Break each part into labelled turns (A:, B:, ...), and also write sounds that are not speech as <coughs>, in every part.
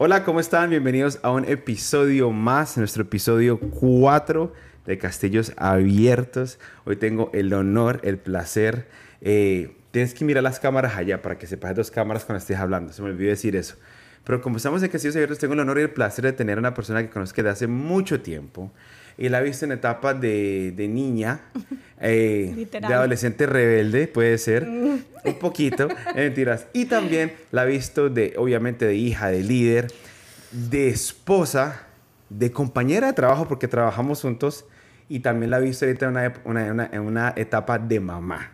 A: Hola, ¿cómo están? Bienvenidos a un episodio más, nuestro episodio 4 de Castillos Abiertos. Hoy tengo el honor, el placer. eh, tienes que mirar las cámaras allá para que sepas dos cámaras cuando estés hablando. Se me olvidó decir eso. Pero como estamos en Castillos Abiertos, tengo el honor y el placer de tener a una persona que conozco desde hace mucho tiempo. Y la he visto en etapa de, de niña, <laughs> eh, de adolescente rebelde, puede ser, un poquito, <laughs> eh, mentiras. Y también la he visto de, obviamente, de hija, de líder, de esposa, de compañera de trabajo, porque trabajamos juntos, y también la he visto ahorita en una- una- en una etapa de mamá.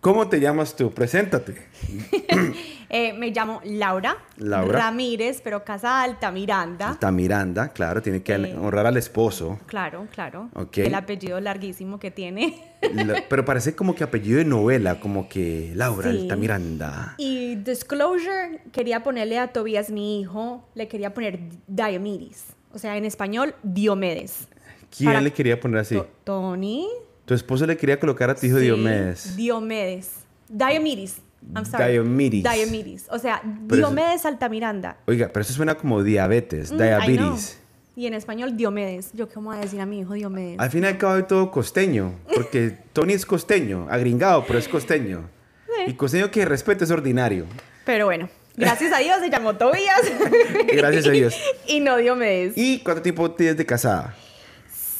A: ¿Cómo te llamas tú? Preséntate. <laughs>
B: Eh, me llamo Laura,
A: Laura.
B: Ramírez, pero casa alta Miranda.
A: Está Miranda, claro, tiene que
B: Eh.
A: honrar al esposo.
B: Claro, claro.
A: Ok.
B: El apellido larguísimo que tiene.
A: La- pero parece como que apellido de novela, como que Laura
B: Sí.
A: Alta Miranda.
B: Y disclosure, quería ponerle a Tobías, mi hijo, le quería poner Diomedes. O sea, en español, Diomedes.
A: ¿Quién
B: Para-
A: le quería poner así?
B: To- Tony.
A: Tu esposo le quería colocar a tu hijo
B: Sí,
A: Diomedes.
B: Diomedes. Diomedes. I'm sorry.
A: Diomedes.
B: Diomedes. O sea,
A: Pero eso-
B: Diomedes Altamiranda.
A: Oiga, pero eso suena como diabetes,
B: Mm,
A: diabetes.
B: Y en español, Diomedes. Yo, ¿cómo voy a decir a mi hijo Diomedes?
A: Al fin y al cabo todo costeño, porque <laughs> Tony es costeño, agringado, pero es costeño. Y costeño que respeto es ordinario.
B: Pero bueno, gracias a Dios se llamó Tobías. <laughs>
A: Gracias a Dios. <laughs>
B: y no Diomedes.
A: ¿Y cuánto tiempo tienes de casada?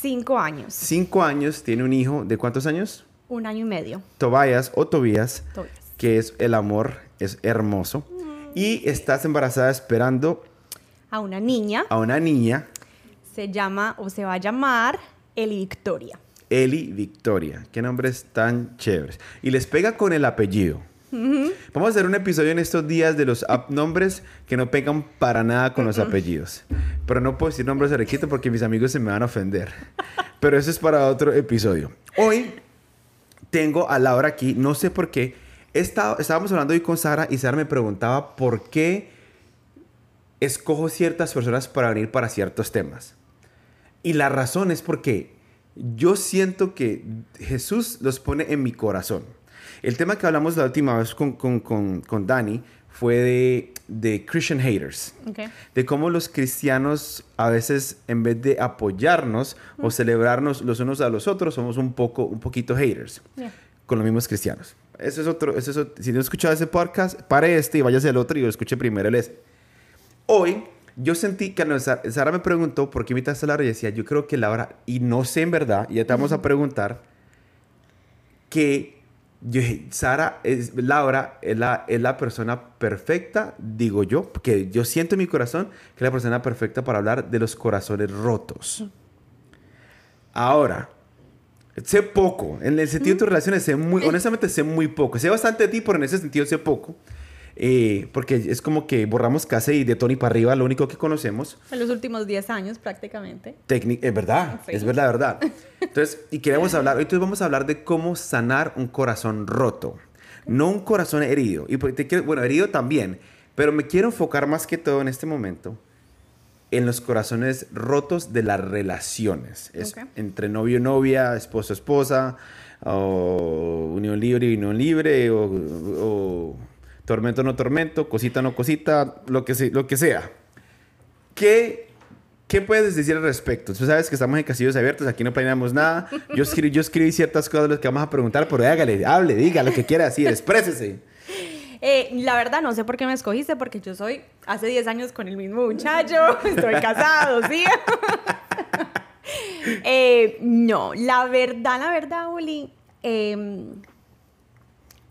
B: Cinco años.
A: Cinco años, tiene un hijo, ¿de cuántos años?
B: Un año y medio.
A: Tobias o Tobías,
B: Tobías.
A: Que es el amor, es hermoso. Y estás embarazada esperando
B: A una niña
A: a una niña,
B: se llama o se va a llamar Eli Victoria.
A: Eli Victoria. Qué nombres tan chéveres. Y les pega con el apellido. Vamos a hacer un episodio en estos días de los nombres que no pegan para nada con los apellidos. Pero no puedo decir nombres requito porque mis amigos se me van a ofender. Pero eso es para otro episodio. Hoy tengo a Laura aquí, no sé por qué. Estado- estábamos hablando hoy con Sara y Sara me preguntaba por qué escojo ciertas personas para venir para ciertos temas. Y la razón es porque yo siento que Jesús los pone en mi corazón. El tema que hablamos la última vez con, con, con, con Dani fue de, de Christian haters. De cómo los cristianos a veces en vez de apoyarnos o celebrarnos los unos a los otros, somos un poco, un poquito haters
B: Yeah.
A: con los mismos cristianos. Eso es otro, eso es otro- si no escuchado ese podcast, pare este y váyase al otro y lo escuche primero el ese. Hoy yo sentí que no, Sa- Sara me preguntó por qué invitaste a Laura y decía, yo creo que Laura, y no sé en verdad, y ya te vamos a preguntar, que yo Sara, es, Laura es la, es la persona perfecta, digo yo, porque yo siento en mi corazón que es la persona perfecta para hablar de los corazones rotos. Ahora, sé poco, en el sentido de tus relaciones sé muy, honestamente sé muy poco, sé bastante de ti, pero en ese sentido sé poco. Eh, porque es como que borramos casa y de Tony para arriba, lo único que conocemos.
B: En los últimos 10 años prácticamente.
A: Técnic- es verdad,
B: Sí.
A: es verdad, verdad. <laughs> Entonces, y queremos hablar, hoy vamos a hablar de cómo sanar un corazón roto, no un corazón herido. Y porque te quiero, bueno, herido también, pero me quiero enfocar más que todo en este momento en los corazones rotos de las relaciones. Es
B: Ok.
A: entre novio, novia, esposo, esposa, o unión libre, unión libre, o, o tormento, no tormento, cosita, no cosita, lo que, se- lo que sea. ¿Qué, ¿Qué puedes decir al respecto? Tú sabes que estamos en casillos abiertos, aquí no planeamos nada. Yo escribí, yo escribí ciertas cosas de las que vamos a preguntar, pero hágale, hable, diga lo que quiera decir, exprésese.
B: Eh, la verdad, no sé por qué me escogiste, porque yo soy hace 10 años con el mismo muchacho, <laughs> estoy casado, ¿sí? <laughs> Eh, no, la verdad, la verdad, Uli, em,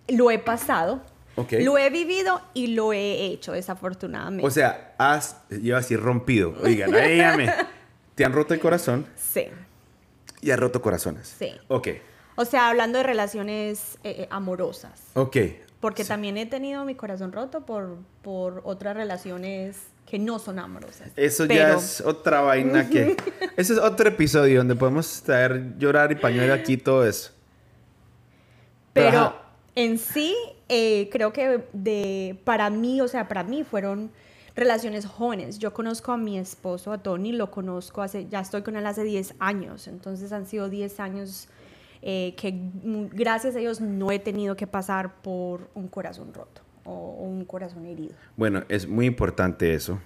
B: lo he pasado, lo he vivido y lo he hecho, desafortunadamente.
A: O sea, has, yo así rompido. Oigan, dígame. Te han roto el corazón
B: sí,
A: y has roto corazones.
B: Sí.
A: Ok,
B: o sea, hablando de relaciones eh, eh, amorosas.
A: ok.
B: Porque también he tenido mi corazón roto por, por otras relaciones que no son amorosas.
A: Eso ya es otra vaina que... <laughs> Ese es otro episodio donde podemos traer llorar y pañuelo aquí y todo eso. Pero,
B: en sí, eh, creo que de, para mí, o sea, para mí fueron relaciones jóvenes. Yo conozco a mi esposo, a Tony, lo conozco hace, ya estoy con él hace 10 años, entonces han sido 10 años eh, que gracias a Dios no he tenido que pasar por un corazón roto o, o un corazón herido.
A: Bueno, es muy importante eso.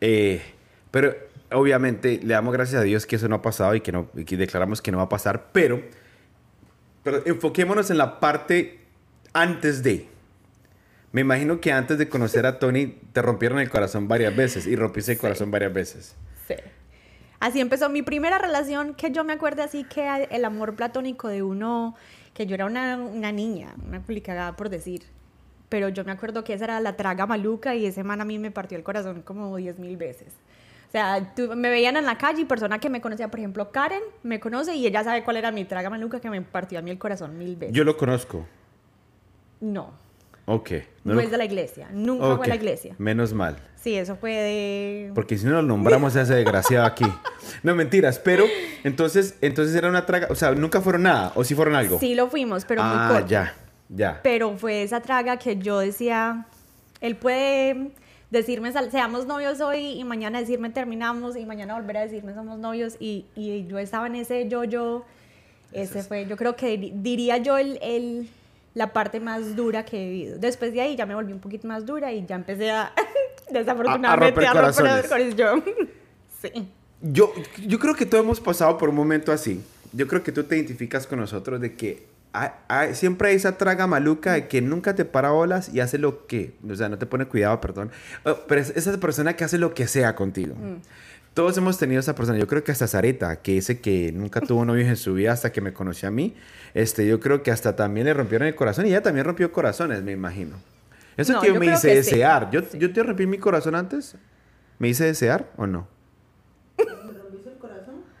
A: Eh, pero obviamente le damos gracias a Dios que eso no ha pasado y que, no, y que declaramos que no va a pasar, pero, pero enfoquémonos en la parte antes de. Me imagino que antes de conocer a Tony te rompieron el corazón varias veces y rompiste el corazón varias veces.
B: Sí. Así empezó mi primera relación, que yo me acuerdo así que el amor platónico de uno, que yo era una, una niña, una complicada por decir, pero yo me acuerdo que esa era la traga maluca y ese man a mí me partió el corazón como 10 mil veces. O sea, tú, me veían en la calle y persona que me conocía, por ejemplo, Karen, me conoce y ella sabe cuál era mi traga maluca que me partió a mí el corazón mil veces.
A: Yo lo conozco.
B: No.
A: Ok.
B: No,
A: lo-
B: es de la iglesia, nunca fue de la iglesia.
A: Menos mal.
B: Sí, eso fue de...
A: Porque si no lo nombramos a ese desgraciado aquí. No, mentiras. Pero entonces, entonces era una traga. O sea, nunca fueron nada. O sí fueron algo.
B: Sí lo fuimos, pero muy
A: ah,
B: corto.
A: ya. Ya.
B: Pero fue esa traga que yo decía, él puede decirme, seamos novios hoy y mañana decirme terminamos y mañana volver a decirme somos novios y, y yo estaba en ese yo-yo, ese fue, yo creo que di- diría yo el, el- la parte más dura que he vivido. Después de ahí ya me volví un poquito más dura y ya empecé a, <laughs> desafortunadamente,
A: romper
B: a romper,
A: corazones.
B: corazones yo. <laughs> sí.
A: Yo, yo creo que todos hemos pasado por un momento así. Yo creo que tú te identificas con nosotros de que siempre hay esa traga maluca de que nunca te para bolas y hace lo que, o sea, no te pone cuidado, perdón. Oh, Pero es esa persona que hace lo que sea contigo. Todos hemos tenido esa persona. Yo creo que hasta Zareta, que dice que nunca tuvo novios en su vida hasta que me conoció a mí, este, yo creo que hasta también le rompieron el corazón y ella también rompió corazones, me imagino. Eso
B: No,
A: que yo
B: yo
A: me hice
B: que sí.
A: desear. Yo,
B: Sí.
A: yo te rompí mi corazón antes. ¿Me hice desear o no?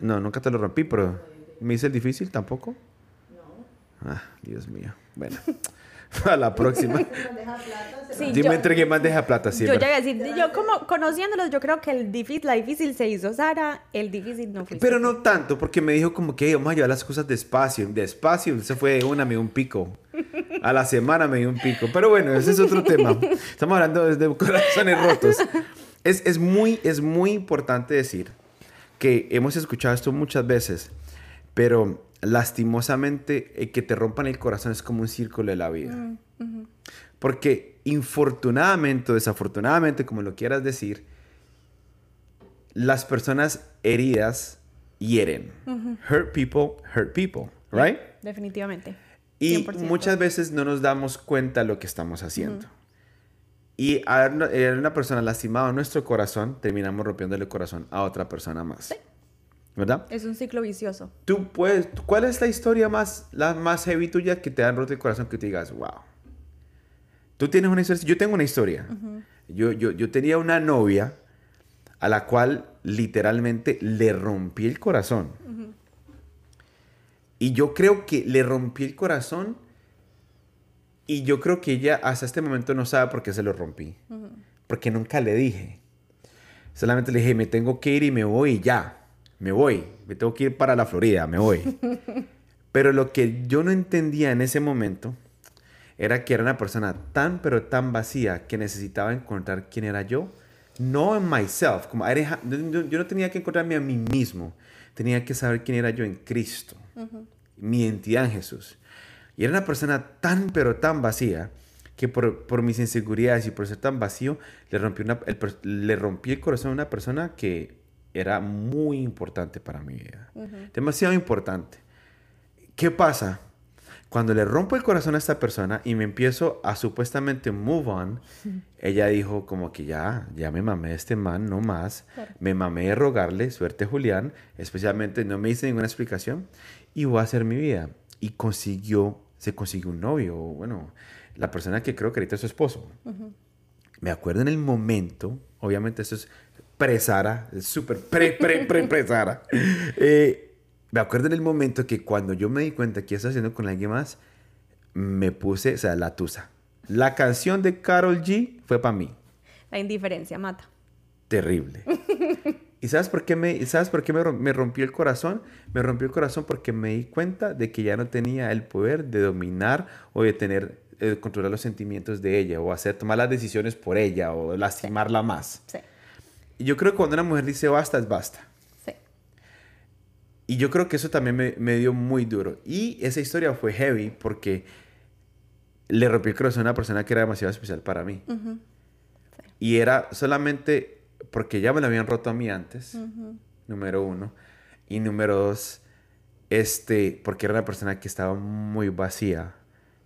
A: No, nunca te lo rompí, pero ¿me hice el difícil tampoco? No. Ah, Dios mío. Bueno, <laughs> <laughs> a la próxima. <laughs>
B: Sí,
A: Yo
B: yo-
A: me entregué más deja plata
B: Yo
A: siempre.
B: ya iba a decir, yo como conociéndolos, yo creo que el difícil, la difícil se hizo Sara, el difícil no fue.
A: Pero no tanto, porque me dijo como que "Ey, vamos a llevar las cosas despacio. Despacio, se fue de una, me dio un pico. A la semana me dio un pico. Pero bueno, ese es otro tema. <laughs> Estamos hablando desde corazones rotos. Es, es, muy, es muy importante decir que hemos escuchado esto muchas veces, pero lastimosamente eh, que te rompan el corazón es como un círculo de la vida. Porque infortunadamente o desafortunadamente, como lo quieras decir, las personas heridas hieren. Hurt people, hurt people, right?
B: Definitivamente.
A: Y
B: 100%.
A: muchas veces no nos damos cuenta de lo que estamos haciendo. Y al una persona lastimada en nuestro corazón, terminamos rompiéndole el corazón a otra persona más. ¿Verdad?
B: Es un ciclo vicioso.
A: Tú puedes, ¿cuál es la historia más, la más heavy tuya que te han roto el corazón que te digas, wow? Tú tienes una historia, yo tengo una historia. yo, yo, yo tenía una novia a la cual literalmente le rompí el corazón. Y yo creo que le rompí el corazón y yo creo que ella hasta este momento no sabe por qué se lo rompí. Porque nunca le dije. Solamente le dije, me tengo que ir y me voy y ya. Me voy. Me tengo que ir para la Florida, me voy. <laughs> pero lo que yo no entendía en ese momento era que era una persona tan, pero tan vacía que necesitaba encontrar quién era yo. No en myself. Como, yo no tenía que encontrarme a mí mismo. Tenía que saber quién era yo en Cristo. Mi identidad en Jesús. Y era una persona tan, pero tan vacía que por, por mis inseguridades y por ser tan vacío, le rompí, una, el, le rompí el corazón a una persona que era muy importante para mi vida. Demasiado importante. ¿Qué pasa? Cuando le rompo el corazón a esta persona y me empiezo a supuestamente move on, <laughs> ella dijo como que ya, ya me mamé de este man, no más.
B: Claro.
A: Me mamé de rogarle, suerte Julián, especialmente no me hice ninguna explicación y voy a hacer mi vida. Y consiguió, se consiguió un novio, bueno, la persona que creo que ahorita es su esposo. Me acuerdo en el momento, obviamente eso es pre-Sara, es súper pre, pre, pre, <laughs> pre-Sara. Eh, me acuerdo en el momento que cuando yo me di cuenta que estaba haciendo con alguien más, me puse, o sea, la tusa. La canción de Carol G fue para mí.
B: La indiferencia mata.
A: Terrible. <laughs> ¿Y sabes por qué, me, sabes por qué me, me rompió el corazón? Me rompió el corazón porque me di cuenta de que ya no tenía el poder de dominar o de tener, eh, controlar los sentimientos de ella o hacer, tomar las decisiones por ella o lastimarla más.
B: Sí,
A: yo creo que cuando una mujer dice basta, es basta.
B: sí.
A: Y yo creo que eso también me, me dio muy duro. Y esa historia fue heavy porque le rompí el corazón a una persona que era demasiado especial para mí. Y era solamente porque ya me la habían roto a mí antes, número uno. Y número dos, este, porque era una persona que estaba muy vacía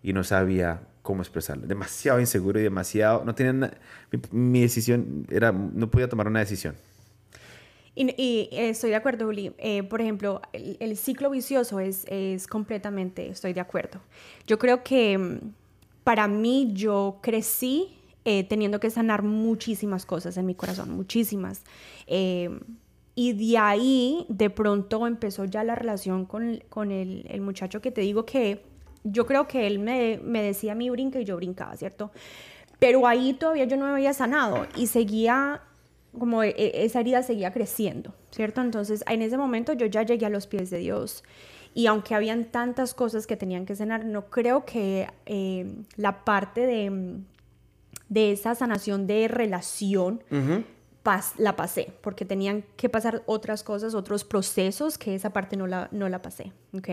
A: y no sabía cómo expresarlo. Demasiado inseguro y demasiado... No tenía... Mi, mi decisión era... No podía tomar una decisión.
B: Y, y, estoy de acuerdo, Juli. Eh, por ejemplo, el, el ciclo vicioso es, es completamente, estoy de acuerdo. Yo creo que mm, para mí yo crecí eh, teniendo que sanar muchísimas cosas en mi corazón, muchísimas. Eh, y de ahí, de pronto, empezó ya la relación con, con el, el muchacho que te digo que yo creo que él me, me decía a mí brinca y yo brincaba, ¿cierto? Pero ahí todavía yo no me había sanado y seguía, como e- e- esa herida seguía creciendo, ¿cierto? Entonces, en ese momento yo ya llegué a los pies de Dios. Y aunque habían tantas cosas que tenían que sanar, no creo que eh, la parte de, de esa sanación de relación pas- la pasé, porque tenían que pasar otras cosas, otros procesos que esa parte no la, no la pasé, ¿ok?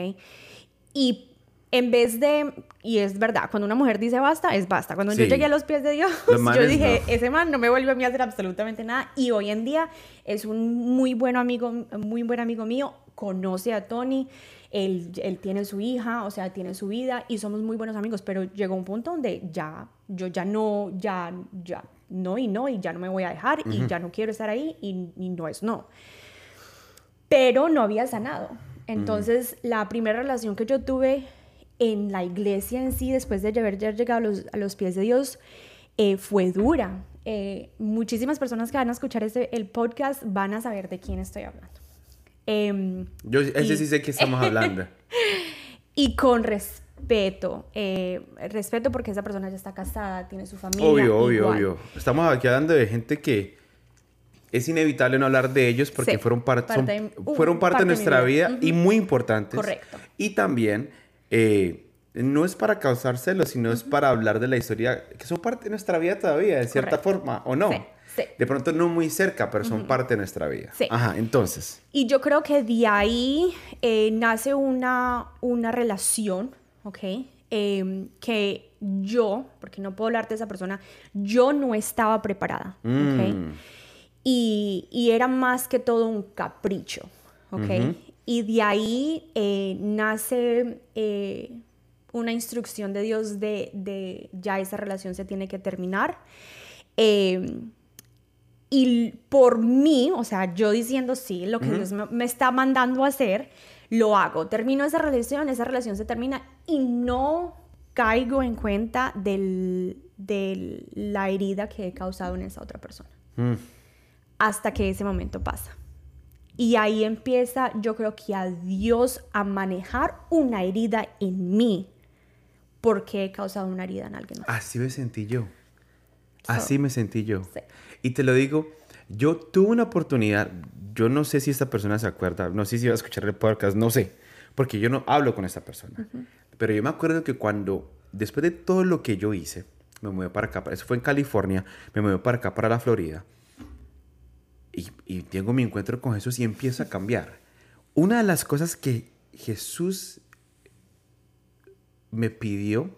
B: Y en vez de, y es verdad, cuando una mujer dice basta, es basta. Cuando yo
A: Sí.
B: llegué a los pies de Dios, <laughs> yo dije,
A: no.
B: ese man no me vuelve a mí a hacer absolutamente nada. Y hoy en día es un muy buen amigo, muy buen amigo mío, conoce a Tony, él, él tiene su hija, o sea, tiene su vida y somos muy buenos amigos, pero llegó un punto donde ya, yo ya no, ya, ya, no y no, y ya no me voy a dejar y ya no quiero estar ahí y, y no es no. Pero no había sanado. Entonces, la primera relación que yo tuve en la iglesia en sí, después de haber llegado a los, a los pies de Dios, eh, fue dura. Eh, muchísimas personas que van a escuchar este, el podcast van a saber de quién estoy hablando. Em,
A: Yo ese
B: Y-
A: sí sé que estamos hablando. <laughs>
B: y con respeto, eh, respeto porque esa persona ya está casada, tiene su familia.
A: obvio, obvio,
B: igual.
A: obvio. Estamos aquí hablando de gente que es inevitable no hablar de ellos porque
B: Sí,
A: fueron, par- son-
B: parte de- uh,
A: fueron parte,
B: parte
A: de nuestra
B: vida.
A: vida y muy importantes.
B: Correcto.
A: Y también eh, no es para causar celos, sino es para hablar de la historia que son parte de nuestra vida todavía, de cierta
B: Correcto.
A: forma, ¿o no?
B: Sí, sí.
A: De pronto no muy cerca, pero son parte de nuestra vida.
B: Sí.
A: Ajá, entonces.
B: Y yo creo que de ahí eh, nace una, una relación, ¿ok? Em, que yo, porque no puedo hablar de esa persona, yo no estaba preparada, ¿ok?
A: Mm.
B: Y, y era más que todo un capricho, ¿ok? Y de ahí eh, nace eh, una instrucción de Dios de, de ya esa relación se tiene que terminar. Em, y por mí, o sea, yo diciendo sí, lo que Dios me, me está mandando a hacer, lo hago. Termino esa relación, esa relación se termina y no caigo en cuenta del- de la herida que he causado en esa otra persona.
A: Mm.
B: Hasta que ese momento pasa. Y ahí empieza, yo creo que a Dios a manejar una herida en mí, porque he causado una herida en alguien más.
A: Así me sentí yo. Así me sentí yo.
B: Sí.
A: Y te lo digo, yo tuve una oportunidad, yo no sé si esta persona se acuerda, no sé si va a escuchar el podcast, no sé, porque yo no hablo con esta persona. Pero yo me acuerdo que cuando, después de todo lo que yo hice, me moví para acá, eso fue en California, me moví para acá, para la Florida, y, y tengo mi encuentro con Jesús y empiezo a cambiar. Una de las cosas que Jesús me pidió,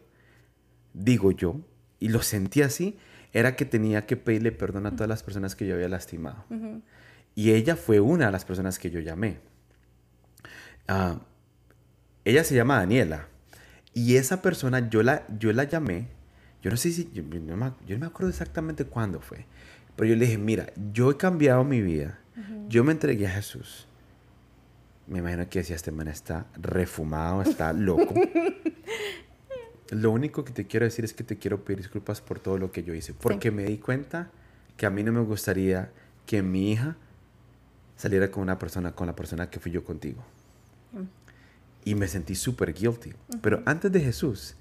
A: digo yo, y lo sentí así, era que tenía que pedirle perdón a todas las personas que yo había lastimado. Y ella fue una de las personas que yo llamé. Ah, ella se llama Daniela. Y esa persona yo la, yo la llamé. Yo no sé si, yo, yo no me, yo no me acuerdo exactamente cuándo fue. Pero yo le dije, mira, yo he cambiado mi vida. Yo me entregué a Jesús. Me imagino que decía, este man está refumado, está <laughs> loco. Lo único que te quiero decir es que te quiero pedir disculpas por todo lo que yo hice. Porque me di cuenta que a mí no me gustaría que mi hija saliera con una persona, con la persona que fui yo contigo. Y me sentí súper guilty. Pero antes de Jesús,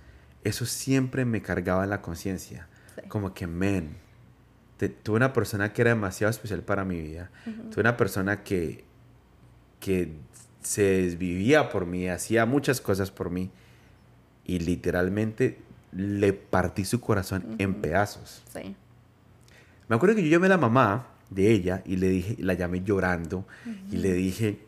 A: eso siempre me cargaba en la conciencia.
B: Sí.
A: Como que, men, te- tuve una persona que era demasiado especial para mi vida. Tuve una persona que, que se desvivía por mí, hacía muchas cosas por mí. Y literalmente le partí su corazón en pedazos.
B: Sí.
A: Me acuerdo que yo llamé a la mamá de ella y le dije, la llamé llorando y le dije,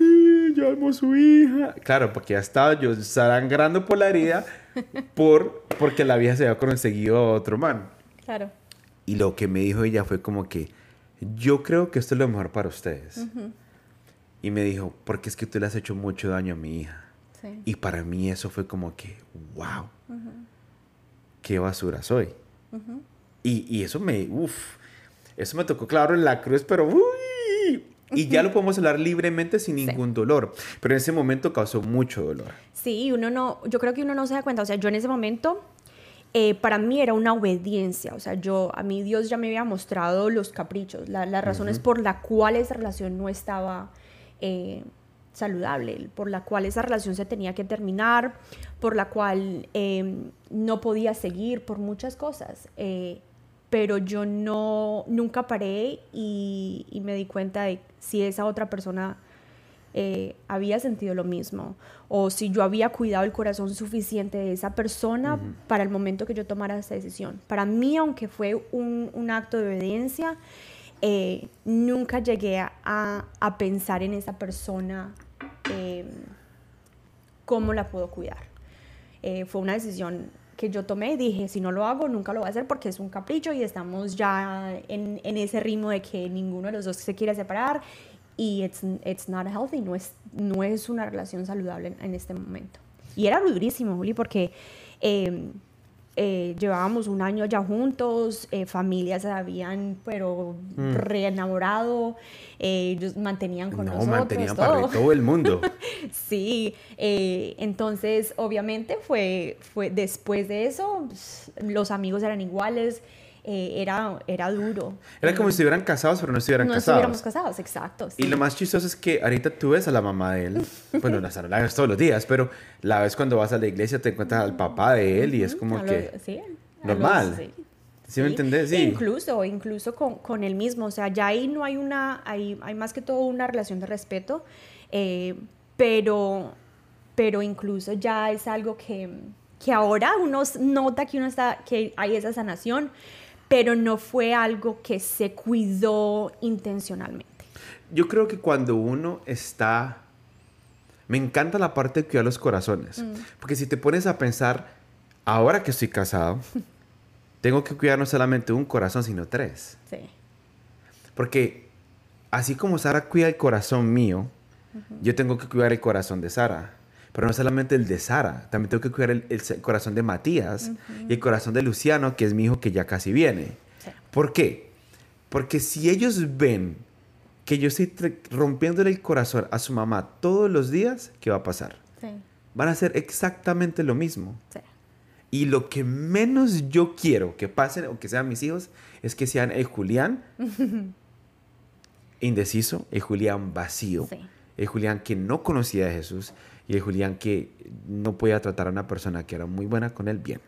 A: "Eh, yo amo a su hija. Claro, porque ya estaba yo zarangrando por la herida <laughs> por, porque la vieja se había conseguido a otro man.
B: Claro.
A: Y lo que me dijo ella fue como que, yo creo que esto es lo mejor para ustedes. Y me dijo, porque es que tú le has hecho mucho daño a mi hija.
B: Sí.
A: Y para mí eso fue como que, wow, qué basura soy. y, y, eso me, uff, eso me tocó claro en la cruz, pero uy, y ya lo <laughs> podemos hablar libremente sin ningún dolor. Pero en ese momento causó mucho dolor.
B: Sí, uno no, yo creo que uno no se da cuenta. O sea, yo en ese momento, eh, para mí era una obediencia. O sea, yo, a mí Dios ya me había mostrado los caprichos, las razones por las cuales esa relación no estaba eh, saludable, por la cual esa relación se tenía que terminar, por la cual eh, no podía seguir, por muchas cosas pero yo no, nunca paré y, y, me di cuenta de si esa otra persona eh, había sentido lo mismo o si yo había cuidado el corazón suficiente de esa persona uh -huh. para el momento que yo tomara esa decisión. Para mí, aunque fue un, un acto de obediencia, eh, nunca llegué a, a, pensar en esa persona eh, cómo la puedo cuidar. Eh, fue una decisión que yo tomé y dije, si no lo hago, nunca lo voy a hacer porque es un capricho y estamos ya en, en ese ritmo de que ninguno de los dos se quiere separar y it's, it's not healthy, no es, no es una relación saludable en, en este momento. Y era durísimo, Juli, porque eh, eh, llevábamos un año ya juntos, eh, familias se habían, pero mm. reenamorado, eh, ellos mantenían con
A: no,
B: nosotros.
A: mantenían todo. para todo el mundo. <laughs>
B: sí, eh, entonces obviamente fue, fue después de eso, pues, los amigos eran iguales, eh, era, era duro.
A: Era como si estuvieran casados, pero no estuvieran
B: no
A: casados.
B: No estuviéramos casados, exacto.
A: Sí. Y lo más chistoso es que ahorita tú ves a la mamá de él, <laughs> bueno, la, la ves todos los días, pero la ves cuando vas a la iglesia, te encuentras al papá de él y es como
B: a
A: que
B: lo, sí,
A: normal.
B: Los, sí.
A: ¿Sí, me entendés? Sí.
B: Incluso, incluso con, con él mismo, o sea, ya ahí no hay una, hay, hay más que todo una relación de respeto, eh, pero, pero incluso ya es algo que, que ahora uno nota que, uno está, que hay esa sanación, pero no fue algo que se cuidó intencionalmente.
A: Yo creo que cuando uno está... Me encanta la parte de cuidar los corazones, mm. porque si te pones a pensar, ahora que estoy casado, <laughs> tengo que cuidar no solamente un corazón, sino tres.
B: Sí.
A: Porque así como Sara cuida el corazón mío, uh -huh. yo tengo que cuidar el corazón de Sara. Pero no solamente el de Sara, también tengo que cuidar el, el, corazón de Matías uh -huh. y el corazón de Luciano, que es mi hijo que ya casi viene.
B: Sí.
A: ¿Por qué? Porque si ellos ven que yo estoy rompiéndole el corazón a su mamá todos los días, ¿qué va a pasar?
B: Sí.
A: Van a hacer exactamente lo mismo.
B: Sí.
A: Y lo que menos yo quiero que pasen o que sean mis hijos es que sean el Julián <laughs> indeciso, el Julián vacío,
B: sí.
A: el Julián que no conocía a Jesús y el Julián que no podía tratar a una persona que era muy buena con él bien.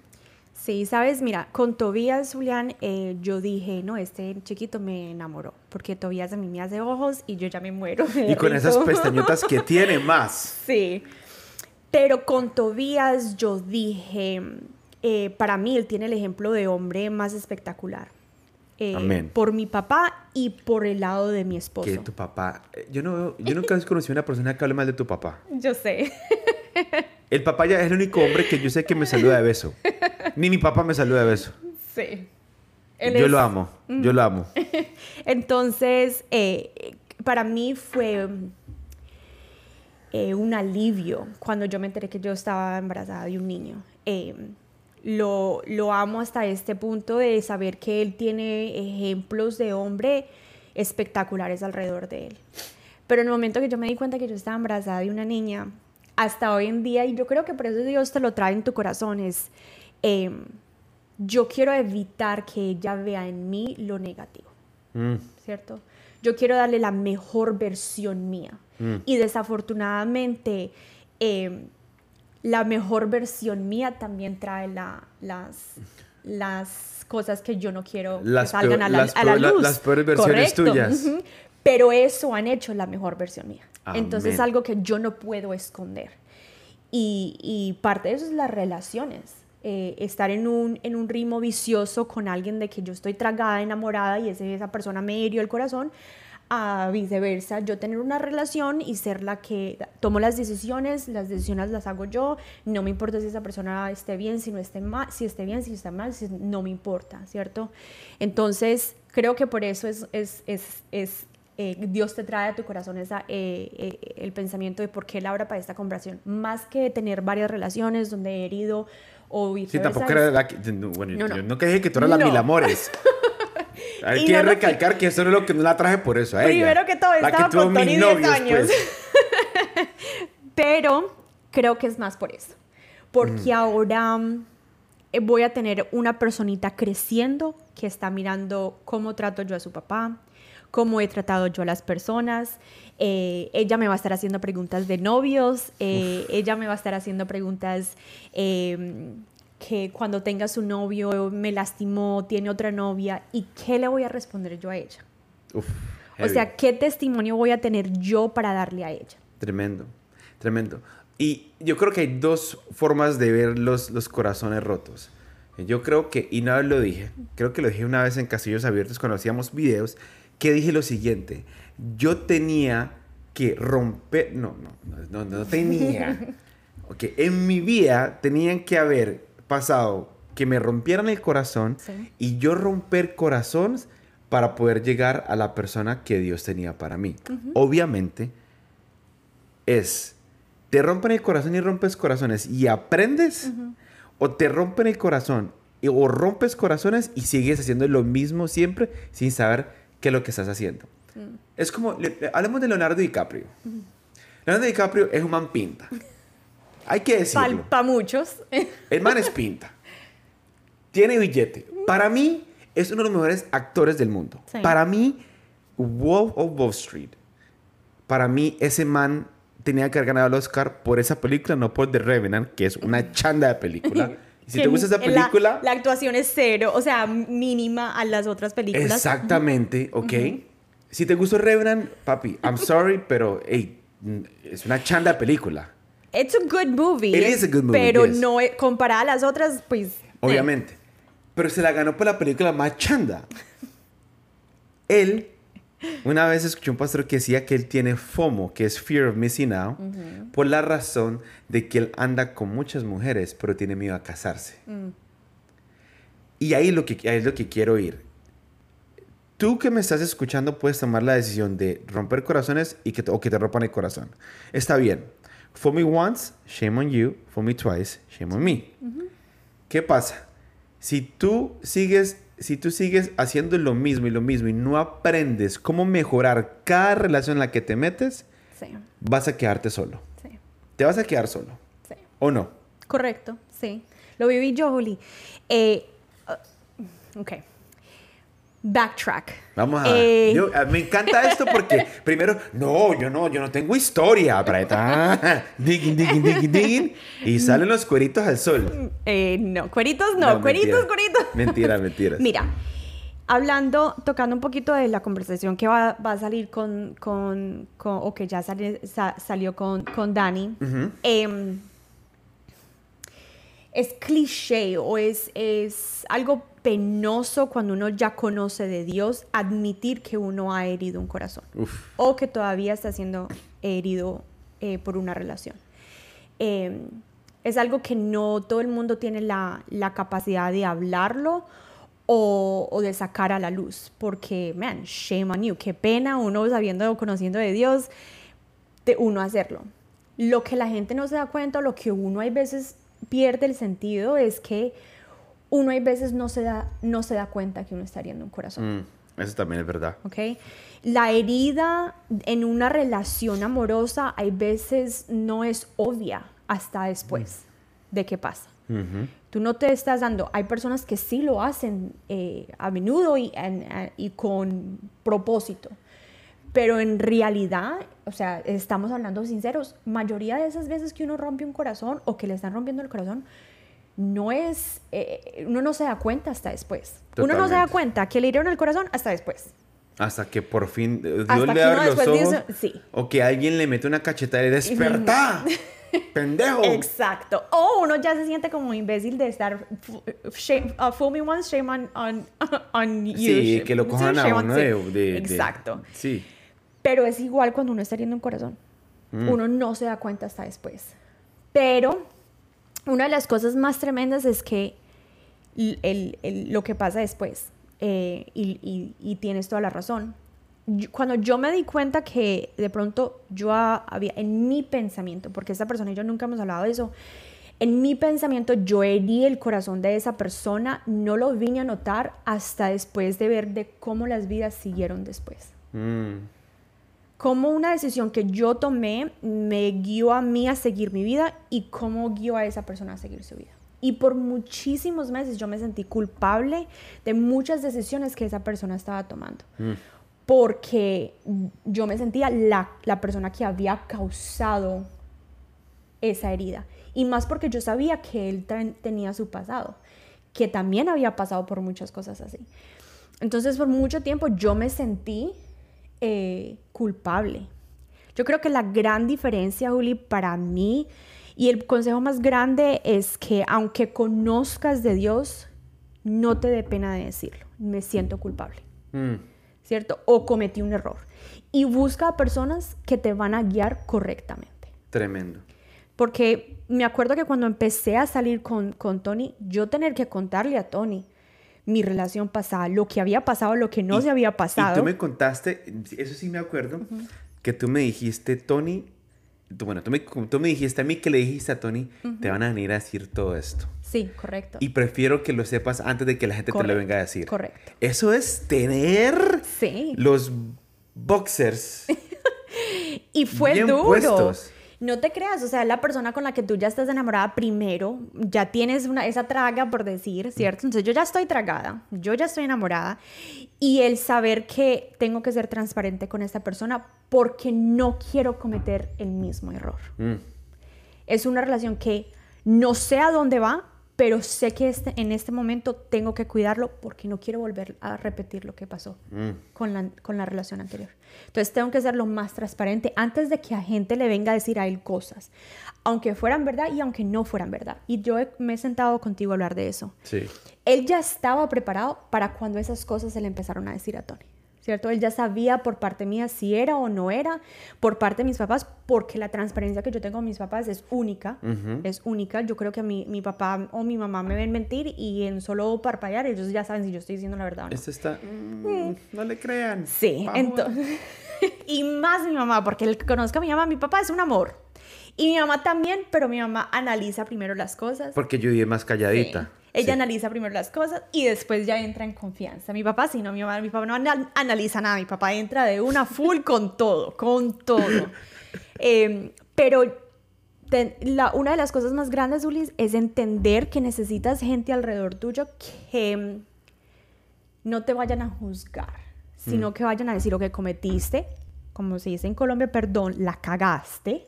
B: Sí, sabes, mira, con Tobías, Julián, eh, yo dije, no, este chiquito me enamoró, porque Tobías a mí me hace ojos y yo ya me muero. Me
A: y con esas pestañotas que tiene más. <laughs>
B: Sí, pero con Tobías yo dije, eh, para mí él tiene el ejemplo de hombre más espectacular. Eh. Por mi papá y por el lado de mi esposo.
A: Que tu papá, eh, yo, no, yo nunca he conocido a una persona que hable mal de tu papá.
B: Yo sé. <laughs>
A: El papá ya es el único hombre que yo sé que me saluda de beso. Ni mi papá me saluda de beso.
B: Sí.
A: Él yo es... lo amo, yo lo amo. <laughs>
B: Entonces, eh, para mí fue eh, un alivio cuando yo me enteré que yo estaba embarazada de un niño. Eh, lo, lo amo hasta este punto de saber que él tiene ejemplos de hombre espectaculares alrededor de él. Pero en el momento que yo me di cuenta que yo estaba embarazada de una niña, hasta hoy en día, y yo creo que por eso Dios te lo trae en tu corazón, es, eh, yo quiero evitar que ella vea en mí lo negativo, mm. ¿cierto? Yo quiero darle la mejor versión mía. Mm. Y desafortunadamente, eh, la mejor versión mía también trae la, las, las cosas que yo no quiero
A: las
B: que salgan
A: peor,
B: a, la,
A: las
B: a la luz.
A: las peores versiones
B: Correcto.
A: tuyas.
B: Uh -huh. Pero eso han hecho la mejor versión mía.
A: Amén.
B: Entonces es algo que yo no puedo esconder. Y, y parte de eso es las relaciones. Eh, estar en un, en un ritmo vicioso con alguien de que yo estoy tragada, enamorada y ese, esa persona me hirió el corazón, a viceversa, yo tener una relación y ser la que tomo las decisiones, las decisiones las hago yo, no me importa si esa persona esté bien, si no esté mal, si esté bien, si está mal, si no me importa, ¿cierto? Entonces, creo que por eso es, es, es, es eh, Dios te trae a tu corazón esa, eh, eh, el pensamiento de por qué Laura para esta conversación. Más que tener varias relaciones donde he herido o
A: Sí,
B: viceversa,
A: tampoco
B: es-
A: era la Bueno,
B: No, no.
A: yo nunca dije que tú eras la mil amores. <laughs> Que
B: no lo que-
A: recalcar que eso es lo que no la traje por eso a ella.
B: Primero que todo, estaba
A: tuvo
B: con Tony 10
A: novios,
B: años.
A: pues. <laughs>
B: Pero creo que es más por eso. Porque ahora mm, eh, voy a tener una personita creciendo que está mirando cómo trato yo a su papá, cómo he tratado yo a las personas. Eh, ella me va a estar haciendo preguntas de novios, eh, ella me va a estar haciendo preguntas eh, que cuando tenga su novio me lastimó, tiene otra novia, ¿y qué le voy a responder yo a ella?
A: Uf,
B: O sea, ¿qué testimonio voy a tener yo para darle a ella?
A: Tremendo, tremendo. Y yo creo que hay dos formas de ver los, los corazones rotos. Yo creo que, y una vez lo dije, creo que lo dije una vez en Castillos Abiertos cuando hacíamos videos, que dije lo siguiente, yo tenía que romper, no, no, no, no, no tenía, <laughs> ok, en mi vida tenían que haber pasado que me rompieran el corazón
B: Sí.
A: y yo romper corazones para poder llegar a la persona que Dios tenía para mí. Obviamente, es, te rompen el corazón y rompes corazones y aprendes, o te rompen el corazón y- o rompes corazones y sigues haciendo lo mismo siempre sin saber qué es lo que estás haciendo. Es como, le- hablemos de Leonardo DiCaprio. Leonardo DiCaprio es un man pinta. <laughs> Hay que decirlo.
B: Para muchos.
A: El man es pinta. Tiene billete. Para mí, es uno de los mejores actores del mundo.
B: Sí.
A: Para mí, Wolf of Wall Street. Para mí, ese man tenía que haber ganado el Oscar por esa película, no por The Revenant, que es una chanda de película. <laughs> Si te gusta esa
B: la-
A: película,
B: La, actuación es cero, o sea, mínima a las otras películas.
A: exactamente, ¿ok? Si te gustó Revenant, papi, I'm sorry, pero hey, es una chanda de película.
B: It's a good movie.
A: It is a good movie,
B: Pero
A: yes.
B: no, comparada a las otras, pues. eh,
A: Obviamente. Pero se la ganó por la película más chanda. Él, una vez escuché un pastor que decía que él tiene FOMO, que es Fear of Missing Out, por la razón de que él anda con muchas mujeres, pero tiene miedo a casarse. Y ahí es lo que, ahí es lo que quiero ir. Tú que me estás escuchando puedes tomar la decisión de romper corazones y que o que te rompan el corazón. Está bien. For me once, shame on you. For me twice, shame on me. ¿Qué pasa? Si tú sigues, si tú sigues haciendo lo mismo y lo mismo y no aprendes cómo mejorar cada relación en la que te metes,
B: Sí,
A: vas a quedarte solo.
B: sí,
A: Te vas a quedar solo.
B: sí.
A: ¿O no?
B: Correcto, sí. Lo viví yo, Juli. Eh, uh, ok. Backtrack.
A: Vamos a.
B: Eh,
A: yo- a- me encanta esto porque <laughs> primero, no, yo no, yo no tengo historia. Para ah, <laughs> digging, digging, digging, digging, y salen los cueritos al sol.
B: eh, no, cueritos no, cueritos,
A: mentira.
B: cueritos. <laughs>
A: Mentira, mentiras.
B: Mira, hablando, tocando un poquito de la conversación que va, va a salir con, con, con- o que ya sali- sa- salió con, con Dani,
A: Ujú.
B: em, es cliché o es, es algo penoso cuando uno ya conoce de Dios admitir que uno ha herido un corazón
A: Uf.
B: o que todavía está siendo herido eh, por una relación. Eh, es algo que no todo el mundo tiene la, la capacidad de hablarlo o, o de sacar a la luz, porque, man, shame on you, qué pena uno sabiendo o conociendo de Dios, de uno hacerlo. Lo que la gente no se da cuenta, lo que uno hay veces pierde el sentido es que uno hay veces no se da, no se da cuenta que uno está hiriendo un corazón.
A: Mm, eso también es verdad.
B: ¿ok? La herida en una relación amorosa hay veces no es obvia hasta después de que pasa. Tú no te estás dando, hay personas que sí lo hacen eh, a menudo y, en- y con propósito, pero en realidad, o sea, estamos hablando sinceros, mayoría de esas veces que uno rompe un corazón o que le están rompiendo el corazón, no es, eh, uno no se da cuenta hasta después. Uno no se da
A: Totalmente.
B: cuenta que le hirieron el corazón hasta después.
A: Hasta que por fin eh, Dios
B: Hasta
A: le abre los ojos.
B: dice- sí.
A: O que alguien le mete una cachetada y desperta. <laughs> ¡Pendejo!
B: Exacto. O uno ya se siente como imbécil de estar shame, uh, fool me once, shame on, on, <laughs> on you.
A: Sí, que lo cojan a uno de- de-
B: Exacto.
A: Sí.
B: Pero es igual cuando uno está heriendo un corazón.
A: Mm.
B: Uno no se da cuenta hasta después. Pero una de las cosas más tremendas es que el- el- lo que pasa después. eh, y, y, tienes toda la razón. cuando yo me di cuenta que de pronto yo había, en mi pensamiento, porque esta persona y yo nunca hemos hablado de eso, en mi pensamiento yo herí el corazón de esa persona, no lo vine a notar hasta después de ver de cómo las vidas siguieron después. Mm. Cómo una decisión que yo tomé me guió a mí a seguir mi vida y cómo guió a esa persona a seguir su vida. Y por muchísimos meses yo me sentí culpable de muchas decisiones que esa persona estaba tomando. Mm. Porque yo me sentía la, la persona que había causado esa herida. Y más porque yo sabía que él tenía su pasado, que también había pasado por muchas cosas así. Entonces por mucho tiempo yo me sentí eh, culpable. Yo creo que la gran diferencia, Juli, para mí, y el consejo más grande es que aunque conozcas de Dios, no te dé pena de decirlo. Me siento culpable. Mm. ¿Cierto? O cometí un error. Y busca a personas que te van a guiar correctamente.
A: Tremendo.
B: Porque me acuerdo que cuando empecé a salir con, con Tony, yo tener que contarle a Tony mi relación pasada, lo que había pasado, lo que no se había pasado.
A: Y tú me contaste, eso sí me acuerdo, que tú me dijiste, Tony, bueno, tú me, tú me dijiste a mí que le dijiste a Tony, te van a venir a decir todo esto.
B: Sí, correcto.
A: Y prefiero que lo sepas antes de que la gente te lo venga a decir.
B: Correcto.
A: Eso es tener
B: sí.
A: los boxers. <laughs>
B: y fue duro. No te creas, o sea, la persona con la que tú ya estás enamorada primero, ya tienes una, esa traga, por decir, ¿cierto? Entonces yo ya estoy tragada, yo ya estoy enamorada, y el saber que tengo que ser transparente con esta persona porque no quiero cometer el mismo error. Mm. Es una relación que no sé a dónde va, pero sé que este, en este momento tengo que cuidarlo porque no quiero volver a repetir lo que pasó mm. con, la, con la relación anterior. Entonces tengo que ser lo más transparente antes de que a gente le venga a decir a él cosas, aunque fueran verdad y aunque no fueran verdad. Y yo me he sentado contigo a hablar de eso.
A: Sí.
B: Él ya estaba preparado para cuando esas cosas se le empezaron a decir a Tony. ¿Cierto? Él ya sabía por parte mía si era o no era, por parte de mis papás, porque la transparencia que yo tengo con mis papás es única, es única. Yo creo que a mi, mi papá o mi mamá me ven mentir y en solo parpadear ellos ya saben si yo estoy diciendo la verdad o no.
A: Esto está... Mm, no le crean.
B: Sí, entonces... <laughs> y más mi mamá, porque el que conozca a mi mamá, mi papá es un amor. Y mi mamá también, pero mi mamá analiza primero las cosas.
A: Porque yo es más calladita.
B: Ella analiza primero las cosas y después ya entra en confianza. Mi papá sí, no, mi, mamá, mi papá no analiza nada, mi papá entra de una full <laughs> con todo, con todo. Em, pero la, una de las cosas más grandes, Ulis, es entender que necesitas gente alrededor tuyo que no te vayan a juzgar, sino mm. que vayan a decir, lo que cometiste, como se dice en Colombia, perdón, la cagaste,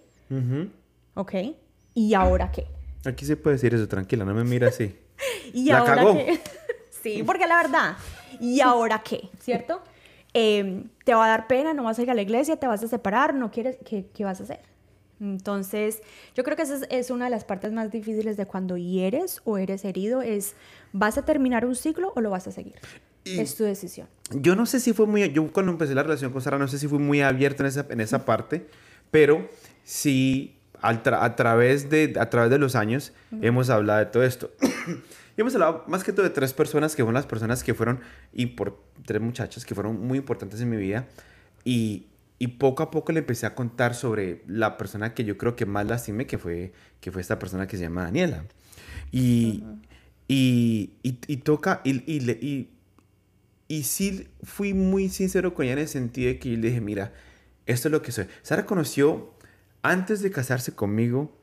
B: ¿ok? ¿Y ahora qué?
A: Aquí se puede decir eso, tranquila, no me mira así. <laughs>
B: ¿Y ahora qué? <laughs> sí, porque la verdad, ¿y <laughs> ahora qué? ¿Cierto? Em, te va a dar pena, no vas a ir a la iglesia, te vas a separar, no quieres, ¿qué, qué vas a hacer? Entonces, yo creo que esa es, una de las partes más difíciles de cuando hieres o eres herido, es, ¿vas a terminar un ciclo o lo vas a seguir? es tu decisión.
A: Yo no sé si fue muy, yo cuando empecé la relación con Sara, no sé si fui muy abierto en esa, en esa parte, pero sí, a, través de, a través de los años, hemos hablado de todo esto. <coughs> Y hemos hablado más que todo de tres personas que fueron las personas que fueron, y por tres muchachas que fueron muy importantes en mi vida. Y, y, poco a poco le empecé a contar sobre la persona que yo creo que más lastimé, que fue, que fue esta persona que se llama Daniela. Y, y, y, toca, y, y, y, sí fui muy sincero con ella en el sentido de que yo le dije, mira, esto es lo que soy. Sara conoció, antes de casarse conmigo,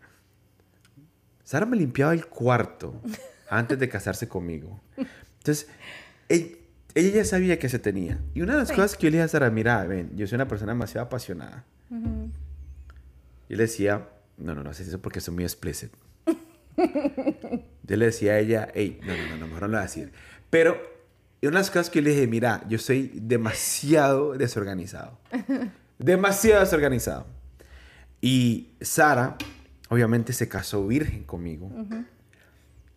A: Sara me limpiaba el cuarto. antes de casarse conmigo. Entonces, ella, ya sabía que se tenía. Y una de las cosas que yo le dije a Sara, mira, ven, yo soy una persona demasiado apasionada. Y le decía, no, no, no sé eso porque soy muy explicit. yo le decía a ella, hey, no, no, no, mejor no lo voy a decir. Pero una de las cosas que yo le dije, mira, yo soy demasiado desorganizado. <laughs> demasiado desorganizado. Y Sara, obviamente, se casó virgen conmigo.